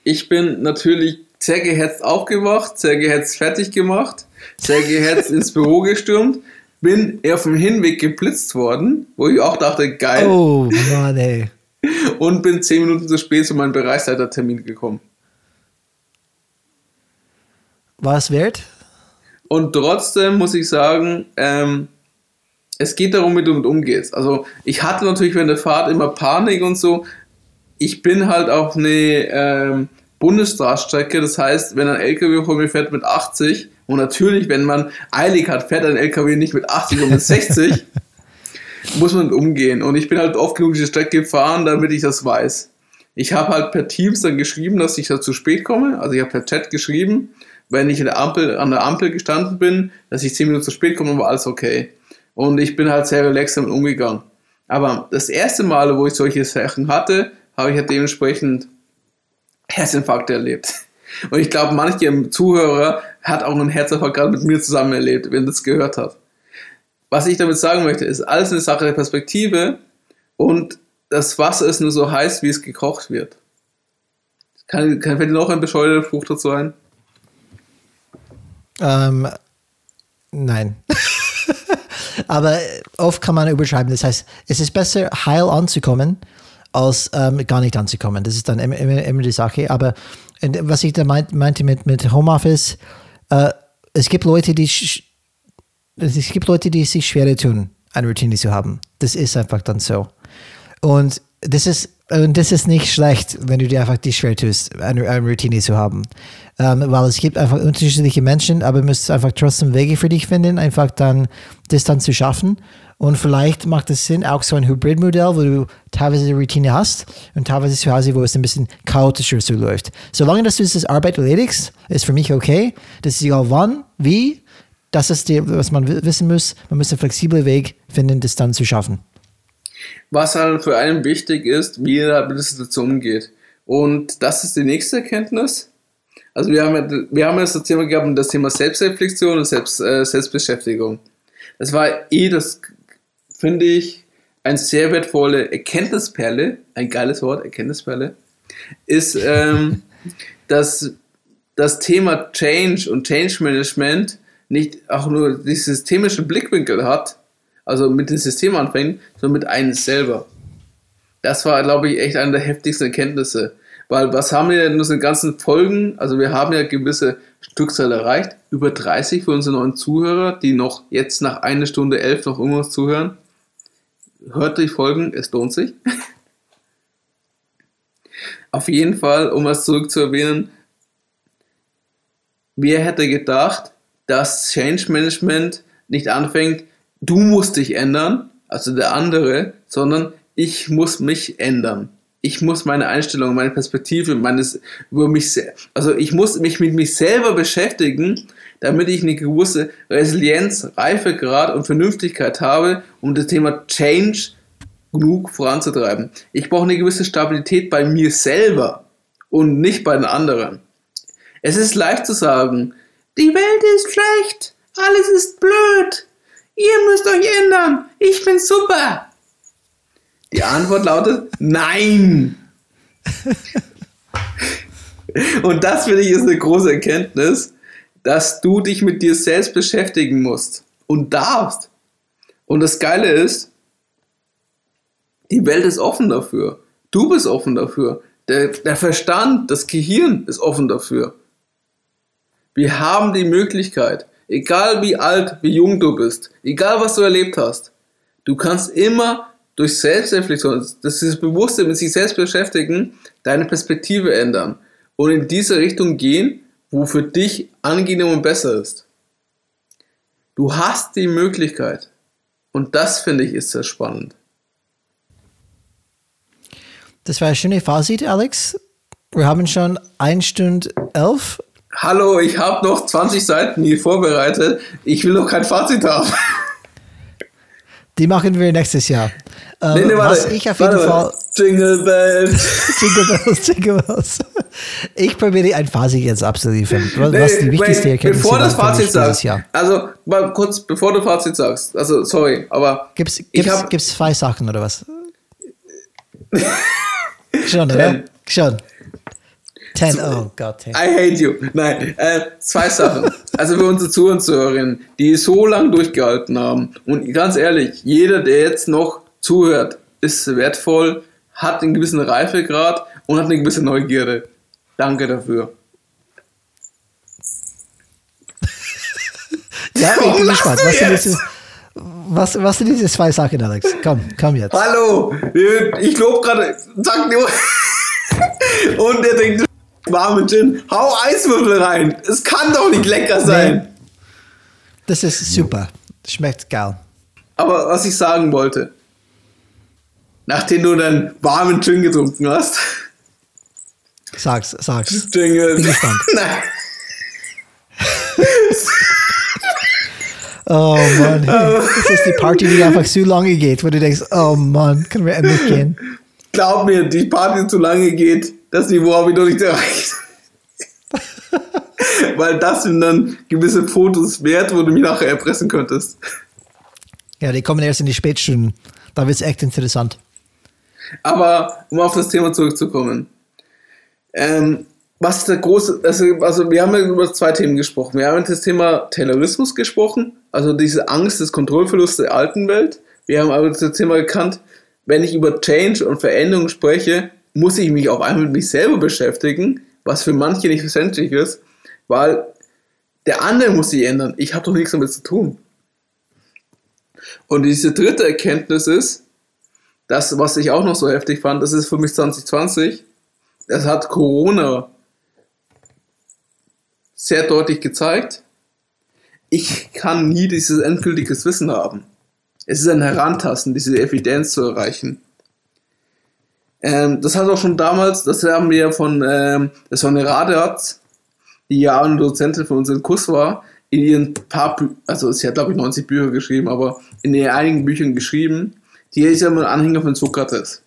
B: ich bin natürlich sehr gehetzt aufgewacht, sehr gehetzt fertig gemacht, sehr gehetzt ins Büro gestürmt bin auf dem Hinweg geblitzt worden, wo ich auch dachte, geil.
A: Oh, Mann, ey.
B: Und bin zehn Minuten zu spät zu meinem Bereichsleitertermin gekommen.
A: War es wert?
B: Und trotzdem muss ich sagen, ähm, es geht darum, wie du damit umgehst. Also ich hatte natürlich während der Fahrt immer Panik und so. Ich bin halt auf eine ähm, Bundesstraßstrecke, das heißt, wenn ein LKW vor mir fährt mit 80, und natürlich, wenn man eilig hat, fährt ein LKW nicht mit 80 und mit 60, muss man umgehen. Und ich bin halt oft genug diese Strecke gefahren, damit ich das weiß. Ich habe halt per Teams dann geschrieben, dass ich da zu spät komme. Also ich habe per Chat geschrieben, wenn ich der Ampel, an der Ampel gestanden bin, dass ich 10 Minuten zu spät komme, war alles okay. Und ich bin halt sehr relaxed damit umgegangen. Aber das erste Mal, wo ich solche Sachen hatte, habe ich halt dementsprechend Herzinfarkte erlebt. Und ich glaube, manche Zuhörer hat auch einen Herzinfarkt gerade mit mir zusammen erlebt, wenn das gehört hat. Was ich damit sagen möchte, ist alles eine Sache der Perspektive und das Wasser ist nur so heiß, wie es gekocht wird. Kann, kann fällt noch ein bescheuerter Spruch dazu ein?
A: Ähm, nein. Aber oft kann man überschreiben. Das heißt, es ist besser, heil anzukommen, als ähm, gar nicht anzukommen. Das ist dann immer, immer, immer die Sache. Aber was ich da meinte mit, mit Homeoffice, äh, es gibt Leute, die es gibt Leute, die sich schwerer tun, eine Routine zu haben. Das ist einfach dann so. Und das ist, und das ist nicht schlecht, wenn du dir einfach die schwer tust, eine, eine Routine zu haben. Ähm, weil es gibt einfach unterschiedliche Menschen, aber du musst einfach trotzdem Wege für dich finden, einfach dann das dann zu schaffen. Und vielleicht macht es Sinn, auch so ein Hybridmodell, wo du teilweise die Routine hast und teilweise zu Hause, wo es ein bisschen chaotischer so läuft. Solange dass du das Arbeit erledigst, ist für mich okay. Das ist egal wann, wie. Das ist die, was man wissen muss. Man muss einen flexiblen Weg finden, das dann zu schaffen.
B: Was halt für einen wichtig ist, wie er mit der Situation umgeht. Und das ist die nächste Erkenntnis. Also wir haben, wir haben jetzt das Thema gehabt, das Thema Selbstreflexion und Selbst, äh, Selbstbeschäftigung. Das war eh das finde ich, eine sehr wertvolle Erkenntnisperle, ein geiles Wort, Erkenntnisperle, ist, ähm, dass das Thema Change und Change Management nicht auch nur die systemischen Blickwinkel hat, also mit dem System anfängt, sondern mit einem selber. Das war, glaube ich, echt eine der heftigsten Erkenntnisse. Weil was haben wir denn in unseren ganzen Folgen? Also wir haben ja gewisse Stückzahl erreicht, über 30 für unsere neuen Zuhörer, die noch jetzt nach einer Stunde elf noch immer zuhören. Hört die Folgen, es lohnt sich. Auf jeden Fall, um was zurück zu erwähnen, wer hätte gedacht, dass Change Management nicht anfängt, du musst dich ändern, also der andere, sondern ich muss mich ändern ich muss meine Einstellung, meine Perspektive, meines, über mich, also ich muss mich mit mich selber beschäftigen, damit ich eine gewisse Resilienz, Reifegrad und Vernünftigkeit habe, um das Thema Change genug voranzutreiben. Ich brauche eine gewisse Stabilität bei mir selber und nicht bei den anderen. Es ist leicht zu sagen, die Welt ist schlecht, alles ist blöd, ihr müsst euch ändern, ich bin super. Die Antwort lautet Nein. Und das finde ich ist eine große Erkenntnis, dass du dich mit dir selbst beschäftigen musst und darfst. Und das Geile ist, die Welt ist offen dafür. Du bist offen dafür. Der, der Verstand, das Gehirn ist offen dafür. Wir haben die Möglichkeit, egal wie alt, wie jung du bist, egal was du erlebt hast, du kannst immer durch Selbstreflexion, das ist Bewusste mit sich selbst beschäftigen, deine Perspektive ändern und in diese Richtung gehen, wo für dich angenehm und besser ist. Du hast die Möglichkeit. Und das finde ich ist sehr spannend.
A: Das war ein schönes Fazit, Alex. Wir haben schon 1 Stunde 11.
B: Hallo, ich habe noch 20 Seiten hier vorbereitet. Ich will noch kein Fazit haben.
A: Die machen wir nächstes Jahr. Ähm, nee, nee, warte, was ich auf jeden warte, Fall.
B: Jingle Bells.
A: Jingle Bells, Jingle Bells. Ich probiere ein Fazit jetzt abzuliefern. Was nee, die wichtigste Erkenntnis
B: Bevor das Fazit sagst, also mal kurz, bevor du Fazit sagst, also sorry, aber.
A: Gibt es zwei Sachen oder was? Schon, oder? Schon. Ten, oh Gott.
B: I hate you. Nein, äh, zwei Sachen. Also für unsere Zuhörerinnen, die so lange durchgehalten haben. Und ganz ehrlich, jeder, der jetzt noch zuhört, ist wertvoll, hat einen gewissen Reifegrad und hat eine gewisse Neugierde. Danke dafür.
A: ja, ich bin gespannt. Was sind, diese, was, was sind diese zwei Sachen, Alex? Komm, komm jetzt.
B: Hallo, ich lobe gerade, sag dir. und er denkt, warmen Gin, hau Eiswürfel rein. Es kann doch nicht lecker sein. Nee.
A: Das ist super. Schmeckt geil.
B: Aber was ich sagen wollte, nachdem du dann warmen Gin getrunken hast.
A: Sag's, sag's.
B: Jingle.
A: Bin gespannt. Nein. oh Mann. Das ist die Party, die einfach zu lange geht, wo du denkst, oh Mann, können wir endlich gehen.
B: Glaub mir, die Party zu lange geht, das Niveau habe ich noch nicht erreicht. Weil das sind dann gewisse Fotos wert, wo du mich nachher erpressen könntest.
A: Ja, die kommen erst in die Spätstunden. Da wird es echt interessant.
B: Aber um auf das Thema zurückzukommen. Ähm, was ist der große, also, also wir haben ja über zwei Themen gesprochen. Wir haben das Thema Taylorismus gesprochen, also diese Angst des Kontrollverlusts der alten Welt. Wir haben aber das Thema gekannt, wenn ich über Change und Veränderung spreche, muss ich mich auf einmal mit mich selber beschäftigen, was für manche nicht verständlich ist, weil der andere muss sich ändern. Ich habe doch nichts damit zu tun. Und diese dritte Erkenntnis ist, das, was ich auch noch so heftig fand, das ist für mich 2020, das hat Corona sehr deutlich gezeigt. Ich kann nie dieses endgültiges Wissen haben. Es ist ein Herantasten, diese Evidenz zu erreichen. Ähm, das hat auch schon damals, das haben wir von, ähm, eine Radeatz, die ja eine Dozentin von unserem Kurs war, in ihren paar, Bü also sie hat glaube ich 90 Bücher geschrieben, aber in ihren einigen Büchern geschrieben, die ist ja immer ein Anhänger von Sokrates.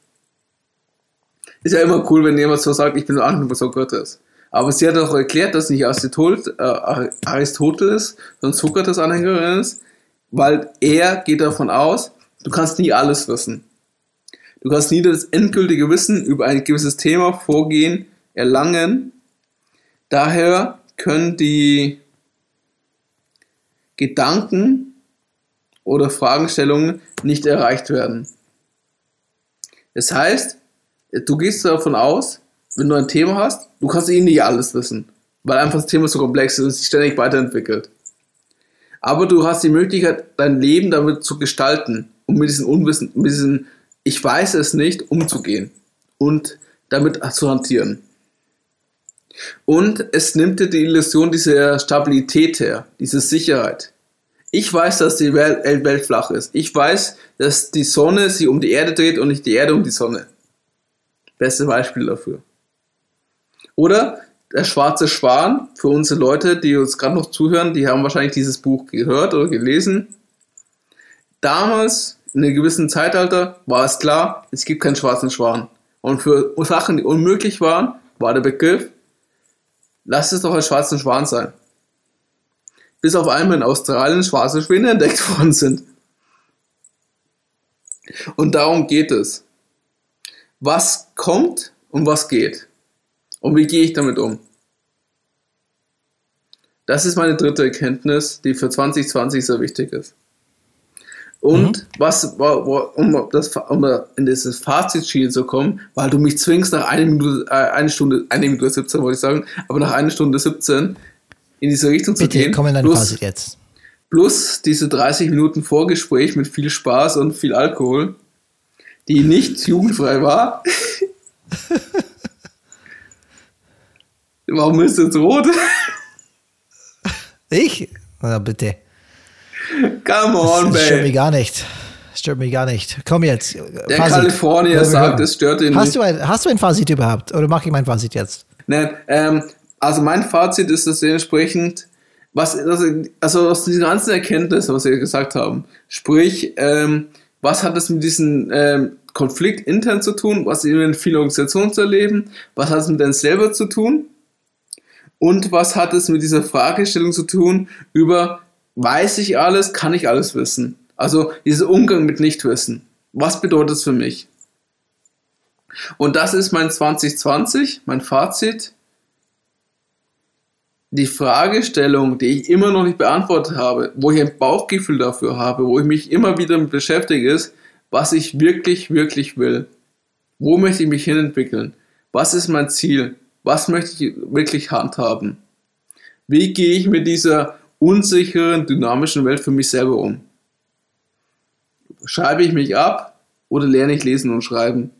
B: Ist ja immer cool, wenn jemand so sagt, ich bin ein Anhänger von Sokrates. Aber sie hat auch erklärt, dass nicht äh, Aristoteles, sondern Sokrates Anhängerin ist, weil er geht davon aus, du kannst nie alles wissen. Du kannst nie das endgültige Wissen über ein gewisses Thema, Vorgehen erlangen. Daher können die Gedanken oder Fragestellungen nicht erreicht werden. Das heißt, du gehst davon aus, wenn du ein Thema hast, du kannst eh nicht alles wissen, weil einfach das Thema so komplex ist und sich ständig weiterentwickelt. Aber du hast die Möglichkeit, dein Leben damit zu gestalten, um mit diesem Unwissen, mit diesem Ich weiß es nicht umzugehen und damit zu hantieren. Und es nimmt dir die Illusion dieser Stabilität her, diese Sicherheit. Ich weiß, dass die Welt, Welt flach ist. Ich weiß, dass die Sonne sich um die Erde dreht und nicht die Erde um die Sonne. Beste Beispiel dafür. Oder der schwarze Schwan, für unsere Leute, die uns gerade noch zuhören, die haben wahrscheinlich dieses Buch gehört oder gelesen. Damals, in einem gewissen Zeitalter, war es klar, es gibt keinen schwarzen Schwan. Und für Sachen, die unmöglich waren, war der Begriff, lass es doch ein schwarzen Schwan sein. Bis auf einmal in Australien schwarze Schwäne entdeckt worden sind. Und darum geht es. Was kommt und was geht? Und wie gehe ich damit um? Das ist meine dritte Erkenntnis, die für 2020 sehr wichtig ist. Und mhm. was, um, das, um in dieses Fazitschiel zu kommen, weil du mich zwingst nach einer Minute, äh, eine Stunde, eine Minute 17 wollte ich sagen, aber nach einer Stunde 17 in diese Richtung
A: Bitte,
B: zu gehen.
A: Komm in dein
B: plus,
A: Fazit jetzt.
B: Plus diese 30 Minuten Vorgespräch mit viel Spaß und viel Alkohol, die nicht jugendfrei war. Warum ist jetzt rot?
A: Ich? Na bitte.
B: Come on,
A: das, das stört mich gar nicht. Das stört mich gar nicht. Komm jetzt.
B: Der Kalifornier sagt, es stört ihn
A: hast
B: nicht.
A: Du ein, hast du ein Fazit überhaupt? Oder mache ich mein Fazit jetzt?
B: Nein, ähm, also mein Fazit ist das dementsprechend, was, also, aus diesen ganzen Erkenntnissen, was wir gesagt haben, sprich, ähm, was hat es mit diesem ähm, Konflikt intern zu tun, was in vielen Organisationen zu erleben, was hat es mit einem selber zu tun und was hat es mit dieser Fragestellung zu tun über, weiß ich alles, kann ich alles wissen? Also dieser Umgang mit Nichtwissen. Was bedeutet es für mich? Und das ist mein 2020, mein Fazit. Die Fragestellung, die ich immer noch nicht beantwortet habe, wo ich ein Bauchgefühl dafür habe, wo ich mich immer wieder mit beschäftige, ist, was ich wirklich, wirklich will. Wo möchte ich mich hinentwickeln? Was ist mein Ziel? Was möchte ich wirklich handhaben? Wie gehe ich mit dieser unsicheren, dynamischen Welt für mich selber um? Schreibe ich mich ab oder lerne ich lesen und schreiben?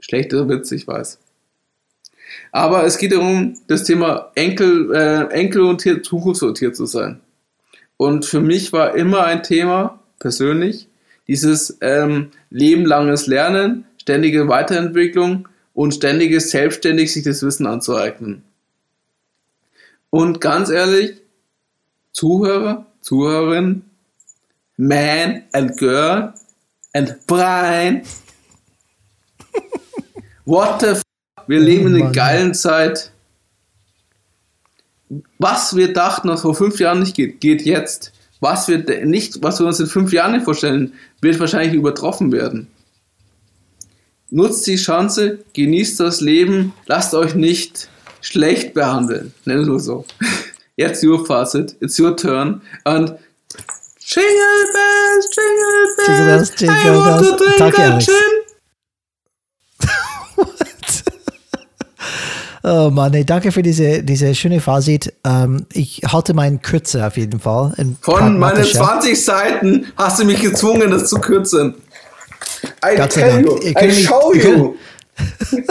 B: Schlechter Witz, ich weiß. Aber es geht darum, das Thema Enkel, äh, enkelorientiert, zukunftsorientiert zu sein. Und für mich war immer ein Thema, persönlich, dieses ähm, lebenlanges Lernen, ständige Weiterentwicklung und ständiges selbstständig sich das Wissen anzueignen. Und ganz ehrlich, Zuhörer, Zuhörerin, Man and Girl and Brian, what the f wir leben in einer geilen Zeit. Was wir dachten, was vor fünf Jahren nicht geht, geht jetzt. Was wir nicht, was wir uns in fünf Jahren nicht vorstellen, wird wahrscheinlich übertroffen werden. Nutzt die Chance, genießt das Leben, lasst euch nicht schlecht behandeln. Nenn es nur so. Jetzt your Fazit, it's your turn. Und Jingle Bells, Jingle Bells,
A: Jingle Bells, Jingle
B: I want
A: Bells.
B: to drink
A: Alex.
B: gin.
A: Oh Mann, nee, danke für diese, diese schöne Fazit. Ähm, ich halte meinen kürzer auf jeden Fall.
B: Von meinen
A: pragmatischer.
B: 20 Seiten hast du mich gezwungen, das zu kürzen. I
A: Gott sei
B: tell
A: Dank.
B: you,
A: Ihr
B: I
A: könnt mich-
B: show
A: ihr
B: you.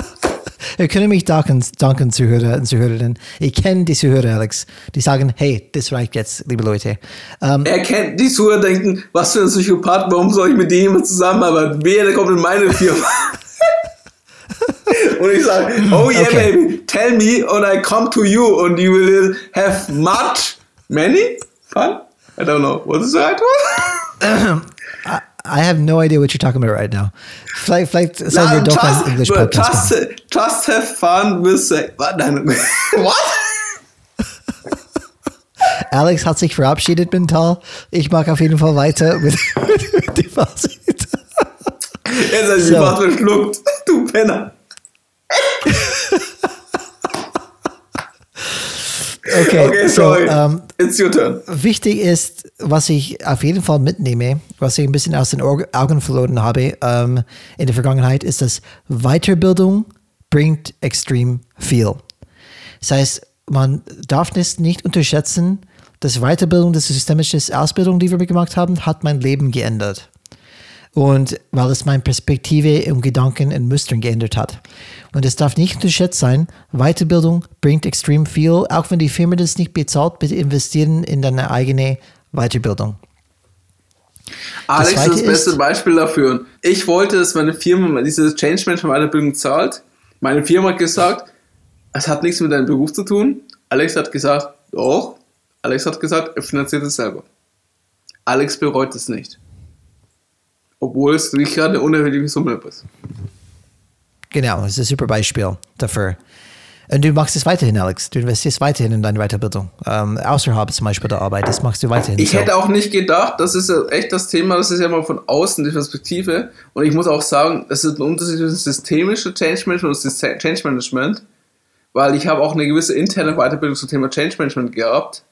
A: Wir können mich danken, danken Zuhörer und Zuhörerinnen. Ich kenne die Zuhörer, Alex. Die sagen, hey, das reicht jetzt, liebe Leute. Ähm,
B: Er kennt die Zuhörer denken, was für ein Psychopath, warum soll ich mit dem jemand zusammenarbeiten? Wer, der kommt in meine Firma. und ich sage, oh yeah,
A: Okay.
B: baby, tell me and I come to you and you will have much, many fun? I don't know. What is the right word?
A: I, have no idea what you're talking about right now. Vielleicht, vielleicht sollen wir doch einen English Podcast
B: just, just have fun with sex. What?
A: Alex hat sich verabschiedet mental. Ich mag auf jeden Fall weiter mit, mit dem Fazit.
B: Jetzt hast du
A: So.
B: mich verschluckt. Du Penner.
A: Okay,
B: Okay,
A: so,
B: sorry.
A: ähm,
B: It's your turn.
A: wichtig ist, was ich auf jeden Fall mitnehme, was ich ein bisschen aus den Aug- Augen verloren habe ähm, in der Vergangenheit, ist, dass Weiterbildung bringt extrem viel. Das heißt, man darf es nicht unterschätzen, dass Weiterbildung, das systemische Ausbildung, die wir gemacht haben, hat mein Leben geändert. Und weil es meine Perspektive und Gedanken und Mustern geändert hat. Und es darf nicht unterschätzt sein, Weiterbildung bringt extrem viel. Auch wenn die Firma das nicht bezahlt, bitte investieren in deine eigene Weiterbildung.
B: Alex ist
A: Zweite
B: das beste
A: ist-
B: Beispiel dafür. Ich wollte, dass meine Firma diese Change Management Weiterbildung zahlt. Meine Firma hat gesagt, es hat nichts mit deinem Beruf zu tun. Alex hat gesagt, doch. Alex hat gesagt, er finanziert es selber. Alex bereut es nicht. Obwohl es nicht gerade eine unerhebliche Summe ist.
A: Genau, das ist ein super Beispiel dafür. Und du machst es weiterhin, Alex. Du investierst weiterhin in deine Weiterbildung. Ähm, außerhalb zum Beispiel der Arbeit, das machst du weiterhin.
B: Ich
A: So.
B: hätte auch nicht gedacht, das ist echt das Thema, das ist ja mal von außen die Perspektive. Und ich muss auch sagen, es ist ein Unterschied zwischen systemische Change Management und Change Management, weil ich habe auch eine gewisse interne Weiterbildung zum Thema Change Management gehabt.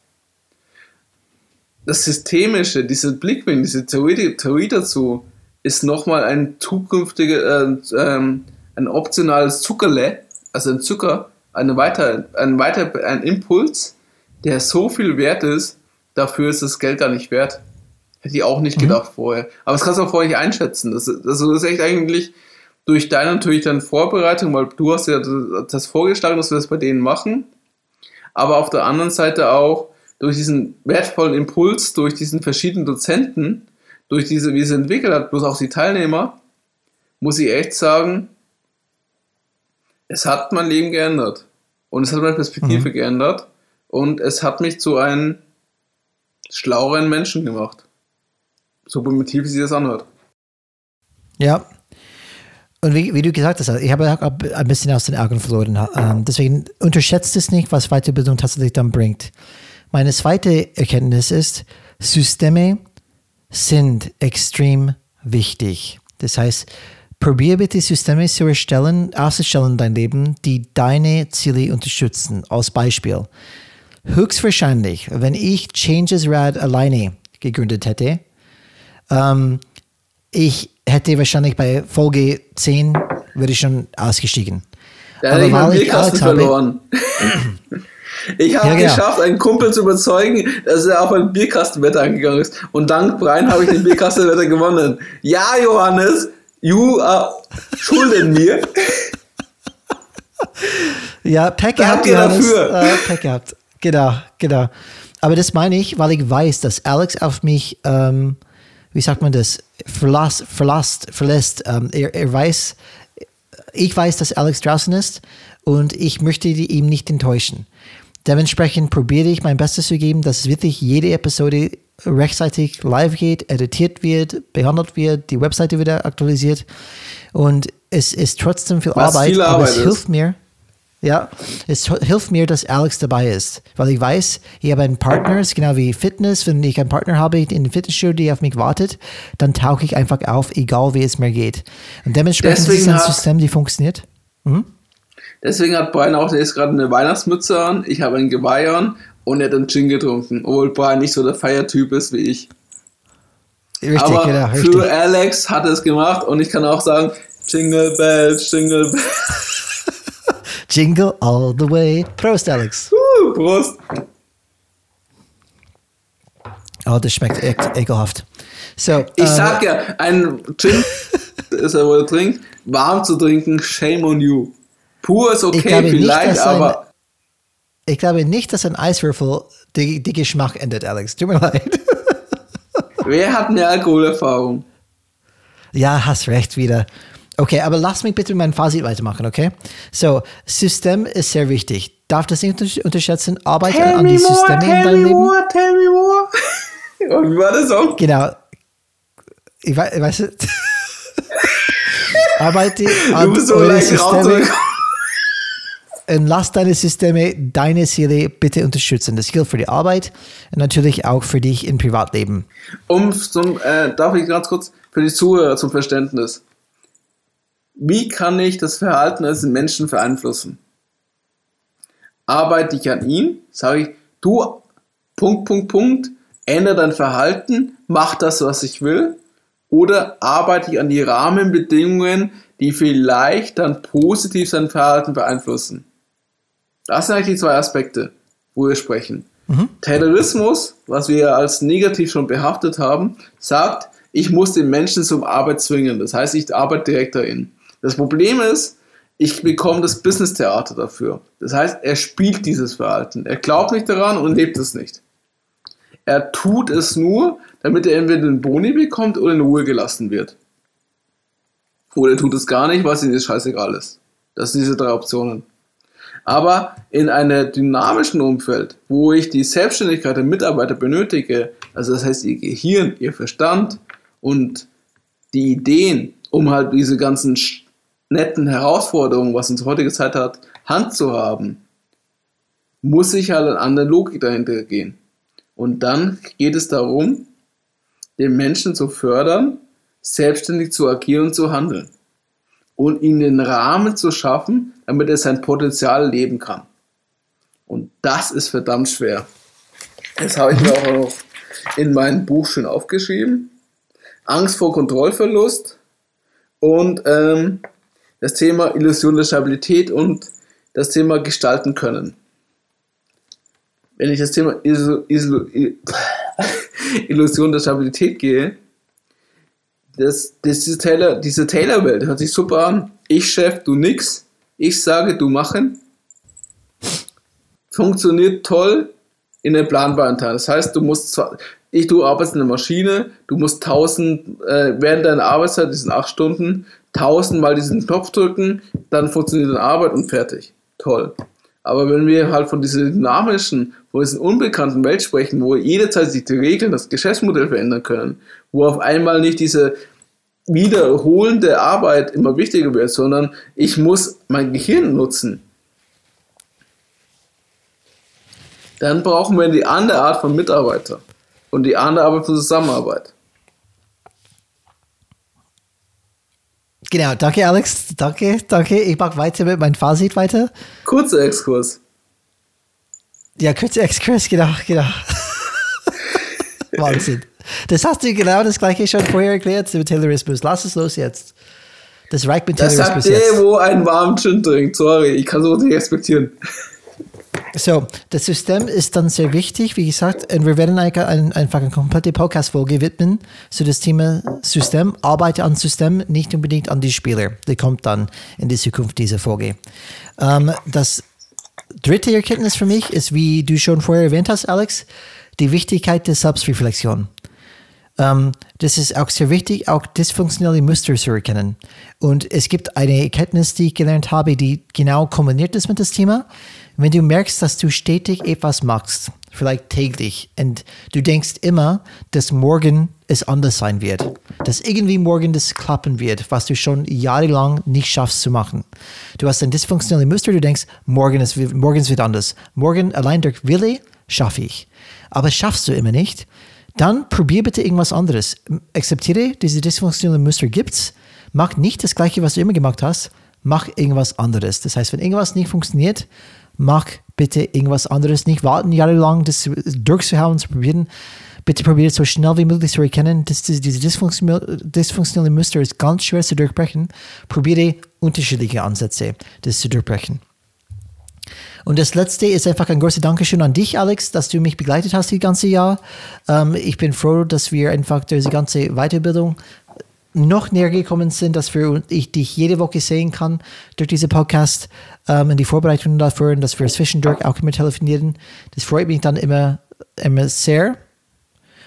B: Das Systemische, diese Blickwinkel, diese Theorie, Theorie dazu, ist nochmal ein zukünftiger, äh, ähm, ein optionales Zuckerle, also ein Zucker, eine weiter, ein weiter, ein Impuls, der so viel wert ist, dafür ist das Geld gar nicht wert. Hätte ich auch nicht gedacht vorher. Aber das kannst du auch vorher nicht einschätzen. Das, das, das ist echt eigentlich durch deine natürlich dann Vorbereitung, weil du hast ja das, das vorgeschlagen, dass wir das bei denen machen. Aber auf der anderen Seite auch durch diesen wertvollen Impuls, durch diesen verschiedenen Dozenten, durch diese, wie es entwickelt hat, bloß auch die Teilnehmer, muss ich echt sagen, es hat mein Leben geändert. Und es hat meine Perspektive geändert. Und es hat mich zu einem schlaueren Menschen gemacht. So primitiv, wie sich das anhört.
A: Ja. Und wie, wie du gesagt hast, ich habe ein bisschen aus den Augen verloren. Ähm, deswegen unterschätzt es nicht, was Weiterbildung tatsächlich dann bringt. Meine zweite Erkenntnis ist, Systeme sind extrem wichtig. Das heißt, probier bitte Systeme zu erstellen, auszustellen in dein Leben, die deine Ziele unterstützen. Als Beispiel. Höchstwahrscheinlich, wenn ich Changes Rad alleine gegründet hätte, ähm, ich hätte wahrscheinlich bei Folge 10 würde ich schon ausgestiegen.
B: Da hätte ich
A: Alex habe-
B: verloren. Ich habe
A: Ja, genau.
B: geschafft, einen Kumpel zu überzeugen, dass er auf ein Bierkastenwetter eingegangen ist. Und dank Brian habe ich den Bierkastenwetter gewonnen. Ja, Johannes, you are schulden mir.
A: Ja, Pech gehabt, Johannes.
B: dafür.
A: Äh, Pech gehabt. Genau, genau. Aber das meine ich, weil ich weiß, dass Alex auf mich, ähm, wie sagt man das, verlass, verlasst, verlässt. Ähm, er, er weiß, ich weiß, dass Alex draußen ist und ich möchte ihn nicht enttäuschen. Dementsprechend probiere ich mein Bestes zu geben, dass wirklich jede Episode rechtzeitig live geht, editiert wird, behandelt wird, die Webseite wieder aktualisiert. Und es ist trotzdem viel
B: Was
A: Arbeit,
B: viel
A: aber
B: Arbeit
A: es
B: ist.
A: hilft mir. Ja, es hilft mir, dass Alex dabei ist, weil ich weiß, ich habe einen Partner, es ist genau wie Fitness. Wenn ich einen Partner habe in der Fitnessstudio, die auf mich wartet, dann tauche ich einfach auf, egal wie es mir geht. Und dementsprechend ist es
B: Deswegen
A: ein System, die funktioniert.
B: Deswegen hat Brian auch, ist gerade eine Weihnachtsmütze an, ich habe ein Geweih an und er hat einen Gin getrunken, obwohl Brian nicht so der Feiertyp ist wie ich.
A: Richtig,
B: Aber
A: genau, richtig.
B: für Alex hat er es gemacht und ich kann auch sagen, Jingle Bells, Jingle Bells.
A: Jingle all the way. Prost, Alex.
B: Uh, Prost.
A: Oh, das schmeckt echt ekelhaft. So,
B: Ich
A: ähm,
B: sag ja, ein Gin ist er wohl trinkt, warm zu trinken, shame on you. Pur ist okay,
A: glaube nicht,
B: vielleicht,
A: dass ein-
B: aber
A: ich glaube nicht, dass ein Eiswürfel die, die Geschmack ändert, Alex. Tut mir leid.
B: wer hat mehr Alkoholerfahrung?
A: Ja, hast recht wieder. Okay, aber lass mich bitte mein Fazit weitermachen, okay? So, System ist sehr wichtig. Darf das nicht unter- unterschätzen? Arbeite an die Systeme in deinem Leben.
B: more, tell me more. Und wie war der Song?
A: Genau. Ich weiß, ich weiß Arbeite an
B: Du bist so leicht
A: Systeme. Und lass deine Systeme deine Ziele bitte unterstützen. Das gilt für die Arbeit und natürlich auch für dich im Privatleben.
B: Um zum, äh, darf ich ganz kurz für die Zuhörer zum Verständnis. Wie kann ich das Verhalten eines Menschen beeinflussen? arbeite ich an ihm, sage ich, du, Punkt, Punkt, Punkt, ändere dein Verhalten, mach das, was ich will, oder arbeite ich an die Rahmenbedingungen, die vielleicht dann positiv sein Verhalten beeinflussen. Das sind eigentlich die zwei Aspekte, wo wir sprechen. Mhm. Terrorismus, was wir als negativ schon behaftet haben, sagt, ich muss den Menschen zum Arbeit zwingen. Das heißt, ich arbeite direkt dahin. Das Problem ist, ich bekomme das Business-Theater dafür. Das heißt, er spielt dieses Verhalten. Er glaubt nicht daran und lebt es nicht. Er tut es nur, damit er entweder den Boni bekommt oder in Ruhe gelassen wird. Oder er tut es gar nicht, weil es ihm das scheißegal ist. Das sind diese drei Optionen. Aber in einem dynamischen Umfeld, wo ich die Selbstständigkeit der Mitarbeiter benötige, also das heißt ihr Gehirn, ihr Verstand und die Ideen, um halt diese ganzen netten Herausforderungen, was uns heutige Zeit hat, Hand zu haben, muss ich halt an andere Logik dahinter gehen. Und dann geht es darum, den Menschen zu fördern, selbstständig zu agieren und zu handeln. Und ihm den Rahmen zu schaffen, damit er sein Potenzial leben kann. Und das ist verdammt schwer. Das habe ich mir auch noch in meinem Buch schön aufgeschrieben. Angst vor Kontrollverlust und ähm, das Thema Illusion der Stabilität und das Thema Gestalten können. Wenn ich das Thema Iso, Iso, Illusion der Stabilität gehe, das, das diese Taylor, diese Taylor-Welt hört sich super an. Ich Chef, du nix. Ich sage, du machen. Funktioniert toll in der planbaren Teil. Das heißt, du musst ich, du arbeitest in der Maschine, du musst tausend, äh, während deiner Arbeitszeit, diesen acht Stunden, tausendmal diesen Knopf drücken, dann funktioniert deine Arbeit und fertig. Toll. Aber wenn wir halt von dieser dynamischen, von diesen unbekannten Welt sprechen, wo jederzeit sich die Regeln, das Geschäftsmodell verändern können, wo auf einmal nicht diese wiederholende Arbeit immer wichtiger wird, sondern ich muss mein Gehirn nutzen. Dann brauchen wir die andere Art von Mitarbeiter und die andere Art von Zusammenarbeit.
A: Genau, danke Alex, danke, danke. Ich mache weiter mit meinem Fazit weiter.
B: Kurzer Exkurs.
A: Ja, kurzer Exkurs, genau, genau. Wahnsinn. Das hast du genau das gleiche schon vorher erklärt mit Taylorismus. Lass es los jetzt. Das reicht mit
B: Taylorismus jetzt. Das sagt der, wo einen warmen Gin trinkt. Sorry, ich kann sowas nicht respektieren.
A: So, das System ist dann sehr wichtig, wie gesagt, und wir werden einfach eine komplette Podcast-Folge widmen zu das Thema System. Arbeite an System, nicht unbedingt an die Spieler. Die kommt dann in die Zukunft dieser Folge. Ähm, das dritte Erkenntnis für mich ist, wie du schon vorher erwähnt hast, Alex, die Wichtigkeit der Selbstreflexion. Ähm, das ist auch sehr wichtig, auch dysfunktionelle Muster zu erkennen. Und es gibt eine Erkenntnis, die ich gelernt habe, die genau kombiniert ist mit dem Thema. Wenn du merkst, dass du stetig etwas machst, vielleicht täglich, und du denkst immer, dass morgen es anders sein wird, dass irgendwie morgen das klappen wird, was du schon jahrelang nicht schaffst zu machen. Du hast ein dysfunktionelles Muster, du denkst, morgen ist, morgen wird anders. Morgen allein durch Wille schaffe ich. Aber schaffst du immer nicht. Dann probier bitte irgendwas anderes. Akzeptiere, diese dysfunktionellen Muster gibt's. Mach nicht das Gleiche, was du immer gemacht hast. Mach irgendwas anderes. Das heißt, wenn irgendwas nicht funktioniert, mach bitte irgendwas anderes. Nicht warten jahrelang, das durchzuhauen, zu probieren. Bitte probiere so schnell wie möglich zu erkennen, dass diese dysfunktionelle Muster ist ganz schwer zu durchbrechen. Probiere unterschiedliche Ansätze, das zu durchbrechen. Und das letzte ist einfach ein großes Dankeschön an dich, Alex, dass du mich begleitet hast das ganze Jahr. Ähm, ich bin froh, dass wir einfach durch die ganze Weiterbildung noch näher gekommen sind, dass wir, ich dich jede Woche sehen kann durch diese Podcast ähm, und die Vorbereitung dafür und dass wir zwischendurch auch immer telefonieren. Das freut mich dann immer, immer sehr.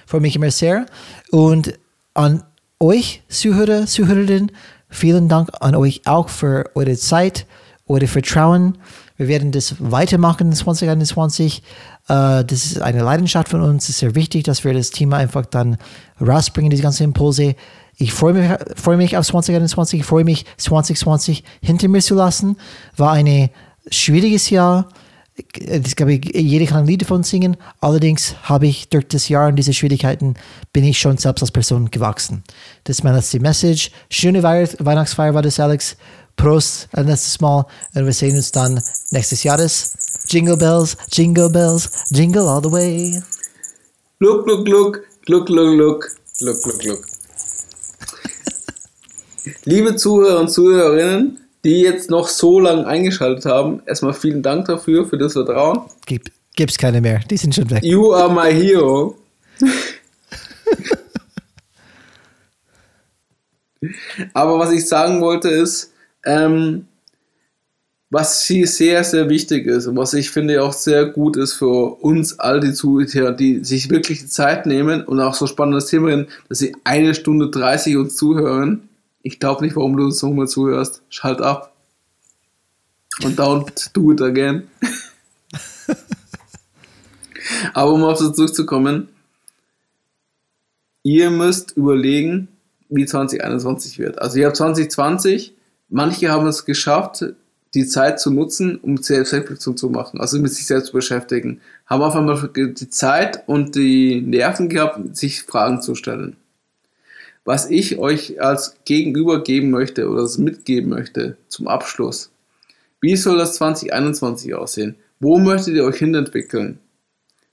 A: Freut mich immer sehr. Und an euch, Zuhörer, Zuhörerinnen, vielen Dank an euch auch für eure Zeit, eure Vertrauen wir werden das weitermachen in 2021. Äh, das ist eine Leidenschaft von uns. Es ist sehr wichtig, dass wir das Thema einfach dann rausbringen, diese ganzen Impulse. Ich freue mich, freue mich auf 2021. Ich freue mich, 2020 hinter mir zu lassen. War ein schwieriges Jahr. Ich glaube, jeder kann ein Lied davon singen. Allerdings habe ich durch das Jahr und diese Schwierigkeiten bin ich schon selbst als Person gewachsen. Das ist meine letzte Message. Schöne Weihnachtsfeier war das, Alex. Prost ein letztes Mal und wir sehen uns dann nächstes Jahres. Jingle bells, jingle bells, jingle all the way.
B: Look, look, look, look, look, look, look, look, look. Liebe Zuhörer und Zuhörerinnen, die jetzt noch so lange eingeschaltet haben, erstmal vielen Dank dafür, für das Vertrauen.
A: Gibt, gibt's keine mehr. Die sind schon weg.
B: You are my hero. Aber was ich sagen wollte ist, ähm, was hier sehr, sehr wichtig ist und was ich finde auch sehr gut ist für uns all die Zuhörer, die sich wirklich die Zeit nehmen und auch so spannendes Thema sind, dass sie eine Stunde 30 uns zuhören. Ich glaube nicht, warum du uns nochmal zuhörst. Schalt ab. Und don't do it again. Aber um auf das zurückzukommen, ihr müsst überlegen, wie 2021 wird. Also ihr habt 2020, manche haben es geschafft, die Zeit zu nutzen, um Selbstreflexion zu machen, also mit sich selbst zu beschäftigen. Haben auf einmal die Zeit und die Nerven gehabt, sich Fragen zu stellen. Was ich euch als Gegenüber geben möchte oder mitgeben möchte zum Abschluss. Wie soll das 2021 aussehen? Wo möchtet ihr euch hinentwickeln?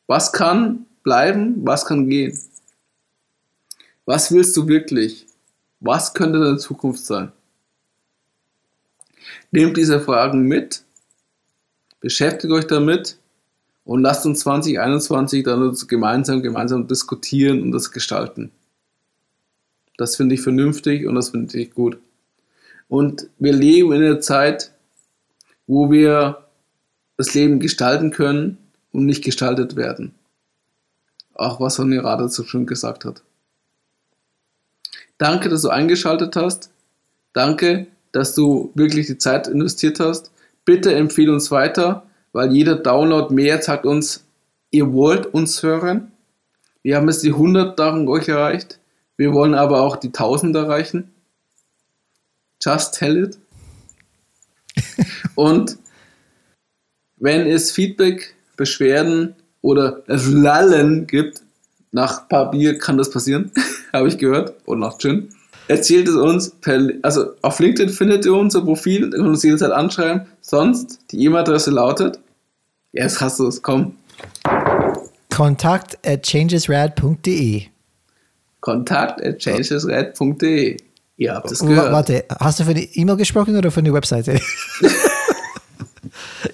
B: Was kann bleiben? Was kann gehen? Was willst du wirklich? Was könnte deine Zukunft sein? Nehmt diese Fragen mit, beschäftigt euch damit und lasst uns 2021 dann gemeinsam, gemeinsam diskutieren und das gestalten. Das finde ich vernünftig und das finde ich gut. Und wir leben in einer Zeit, wo wir das Leben gestalten können und nicht gestaltet werden. Auch was Sonja Rader so schön gesagt hat. Danke, dass du eingeschaltet hast. Danke, dass du wirklich die Zeit investiert hast. Bitte empfehle uns weiter, weil jeder Download mehr sagt uns, ihr wollt uns hören. Wir haben jetzt die 100 dank euch erreicht. Wir wollen aber auch die 1000 erreichen. Just tell it. Und wenn es Feedback, Beschwerden oder Lallen gibt, nach ein paar Bier kann das passieren, habe ich gehört, und nach Gin. Erzählt es uns per, also auf LinkedIn findet ihr unser Profil, dann könnt ihr uns jederzeit anschreiben. Sonst, die E-Mail-Adresse lautet, jetzt hast du es, komm.
A: Kontakt at changesrad.de.
B: Kontakt at changesrad.de. Ihr habt es gehört.
A: Warte, hast du für die E-Mail gesprochen oder von der Webseite?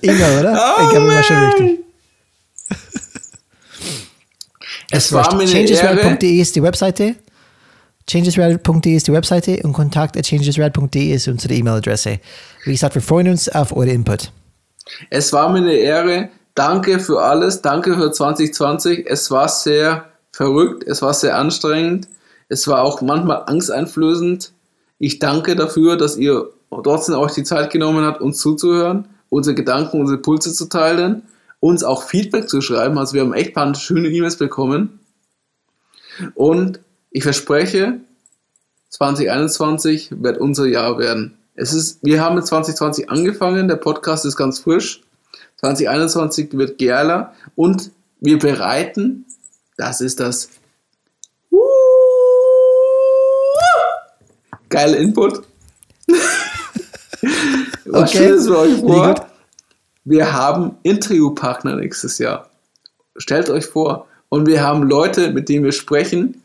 A: E-Mail, oder?
B: Oh,
A: ich glaube, war schon richtig.
B: Es war mir eine
A: changesrad.de ist die Webseite. Changesrad.de ist die Webseite und kontakt at ist unsere E-Mail-Adresse. Wie gesagt, wir freuen uns auf eure Input.
B: Es war mir eine Ehre. Danke für alles. Danke für 2020. Es war sehr verrückt. Es war sehr anstrengend. Es war auch manchmal angsteinflößend. Ich danke dafür, dass ihr trotzdem euch die Zeit genommen habt, uns zuzuhören, unsere Gedanken, unsere Pulse zu teilen, uns auch Feedback zu schreiben. Also wir haben echt ein paar schöne E-Mails bekommen. Und ich verspreche, 2021 wird unser Jahr werden. Es ist, wir haben mit 2020 angefangen, der Podcast ist ganz frisch. 2021 wird geiler und wir bereiten, das ist das geile Input. Was
A: Okay.
B: Schönes für euch vor. Wir haben Interviewpartner nächstes Jahr. Stellt euch vor. Und wir haben Leute, mit denen wir sprechen,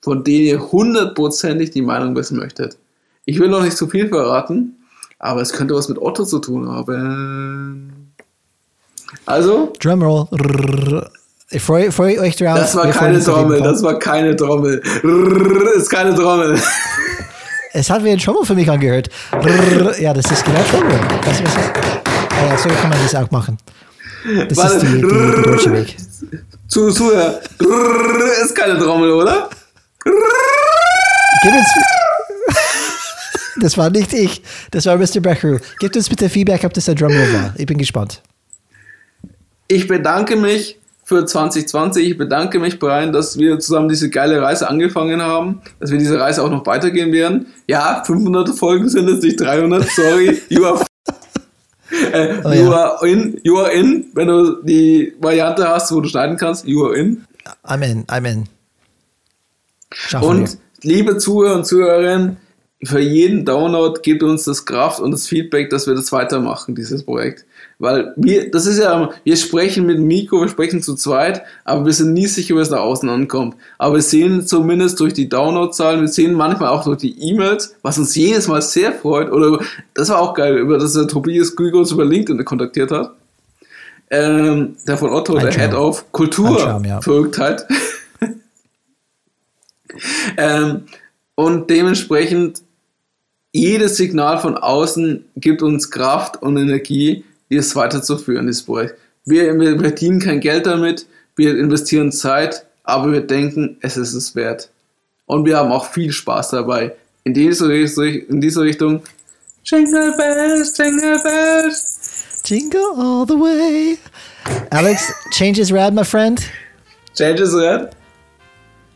B: von denen ihr hundertprozentig die Meinung wissen möchtet. Ich will noch nicht zu viel verraten, aber es könnte was mit Otto zu tun haben. Also,
A: Drumroll. Ich freue, freue euch drauf.
B: das war keine Trommel, das war keine Trommel. Rrrr, ist keine Trommel.
A: Es hat wie ein Trommel für mich angehört. Rrrr. Ja, das ist genau Trommel. Du, was ist? Ah ja, so kann man das auch machen. Das
B: Warte.
A: ist die, die, die deutsche Weg.
B: Zu, zuhör. Rrrr, ist keine Trommel, oder?
A: Gib uns. Das war nicht ich, das war Mr. Becker. Gebt uns bitte Feedback, ob das der Drumroll war. Ich bin gespannt.
B: Ich bedanke mich für 2020. Ich bedanke mich, Brian, dass wir zusammen diese geile Reise angefangen haben, dass wir diese Reise auch noch weitergehen werden. Ja, 500 Folgen sind es, nicht 300. Sorry, you are, äh,
A: Oh
B: you,
A: ja.
B: are in, you are in. Wenn du die Variante hast, wo du schneiden kannst, you are in.
A: I'm in, I'm in. Schaffen
B: Und liebe Zuhörer und Zuhörerinnen, für jeden Download gibt uns das Kraft und das Feedback, dass wir das weitermachen, dieses Projekt. Weil wir, das ist ja, wir sprechen mit Mikro, wir sprechen zu zweit, aber wir sind nie sicher, es nach außen ankommt. Aber wir sehen zumindest durch die Downloadzahlen, wir sehen manchmal auch durch die E-Mails, was uns jedes Mal sehr freut, oder das war auch geil, über das der Tobias Güger uns über LinkedIn kontaktiert hat. Ähm, der von Otto, Ein der Charme. Head of Kultur, Charme, ja. Verrücktheit. ähm, und dementsprechend jedes Signal von außen gibt uns Kraft und Energie, es weiterzuführen, dieses Projekt. Wir, wir verdienen kein Geld damit, wir investieren Zeit, aber wir denken, es ist es wert. Und wir haben auch viel Spaß dabei. In diese, in diese Richtung. Jingle Bells, Jingle Bells.
A: Jingle all the way. Alex, change is rad, my friend.
B: Change is rad.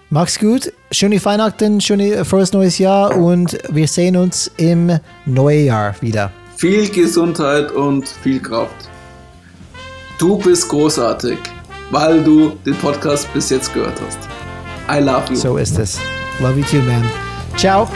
A: Mach's gut, schöne Weihnachten, schöne frohes neues Jahr und wir sehen uns im neuen Jahr wieder.
B: Viel Gesundheit und viel Kraft. Du bist großartig, weil du den Podcast bis jetzt gehört hast. I love you.
A: So ist es. Love you too, man. Ciao.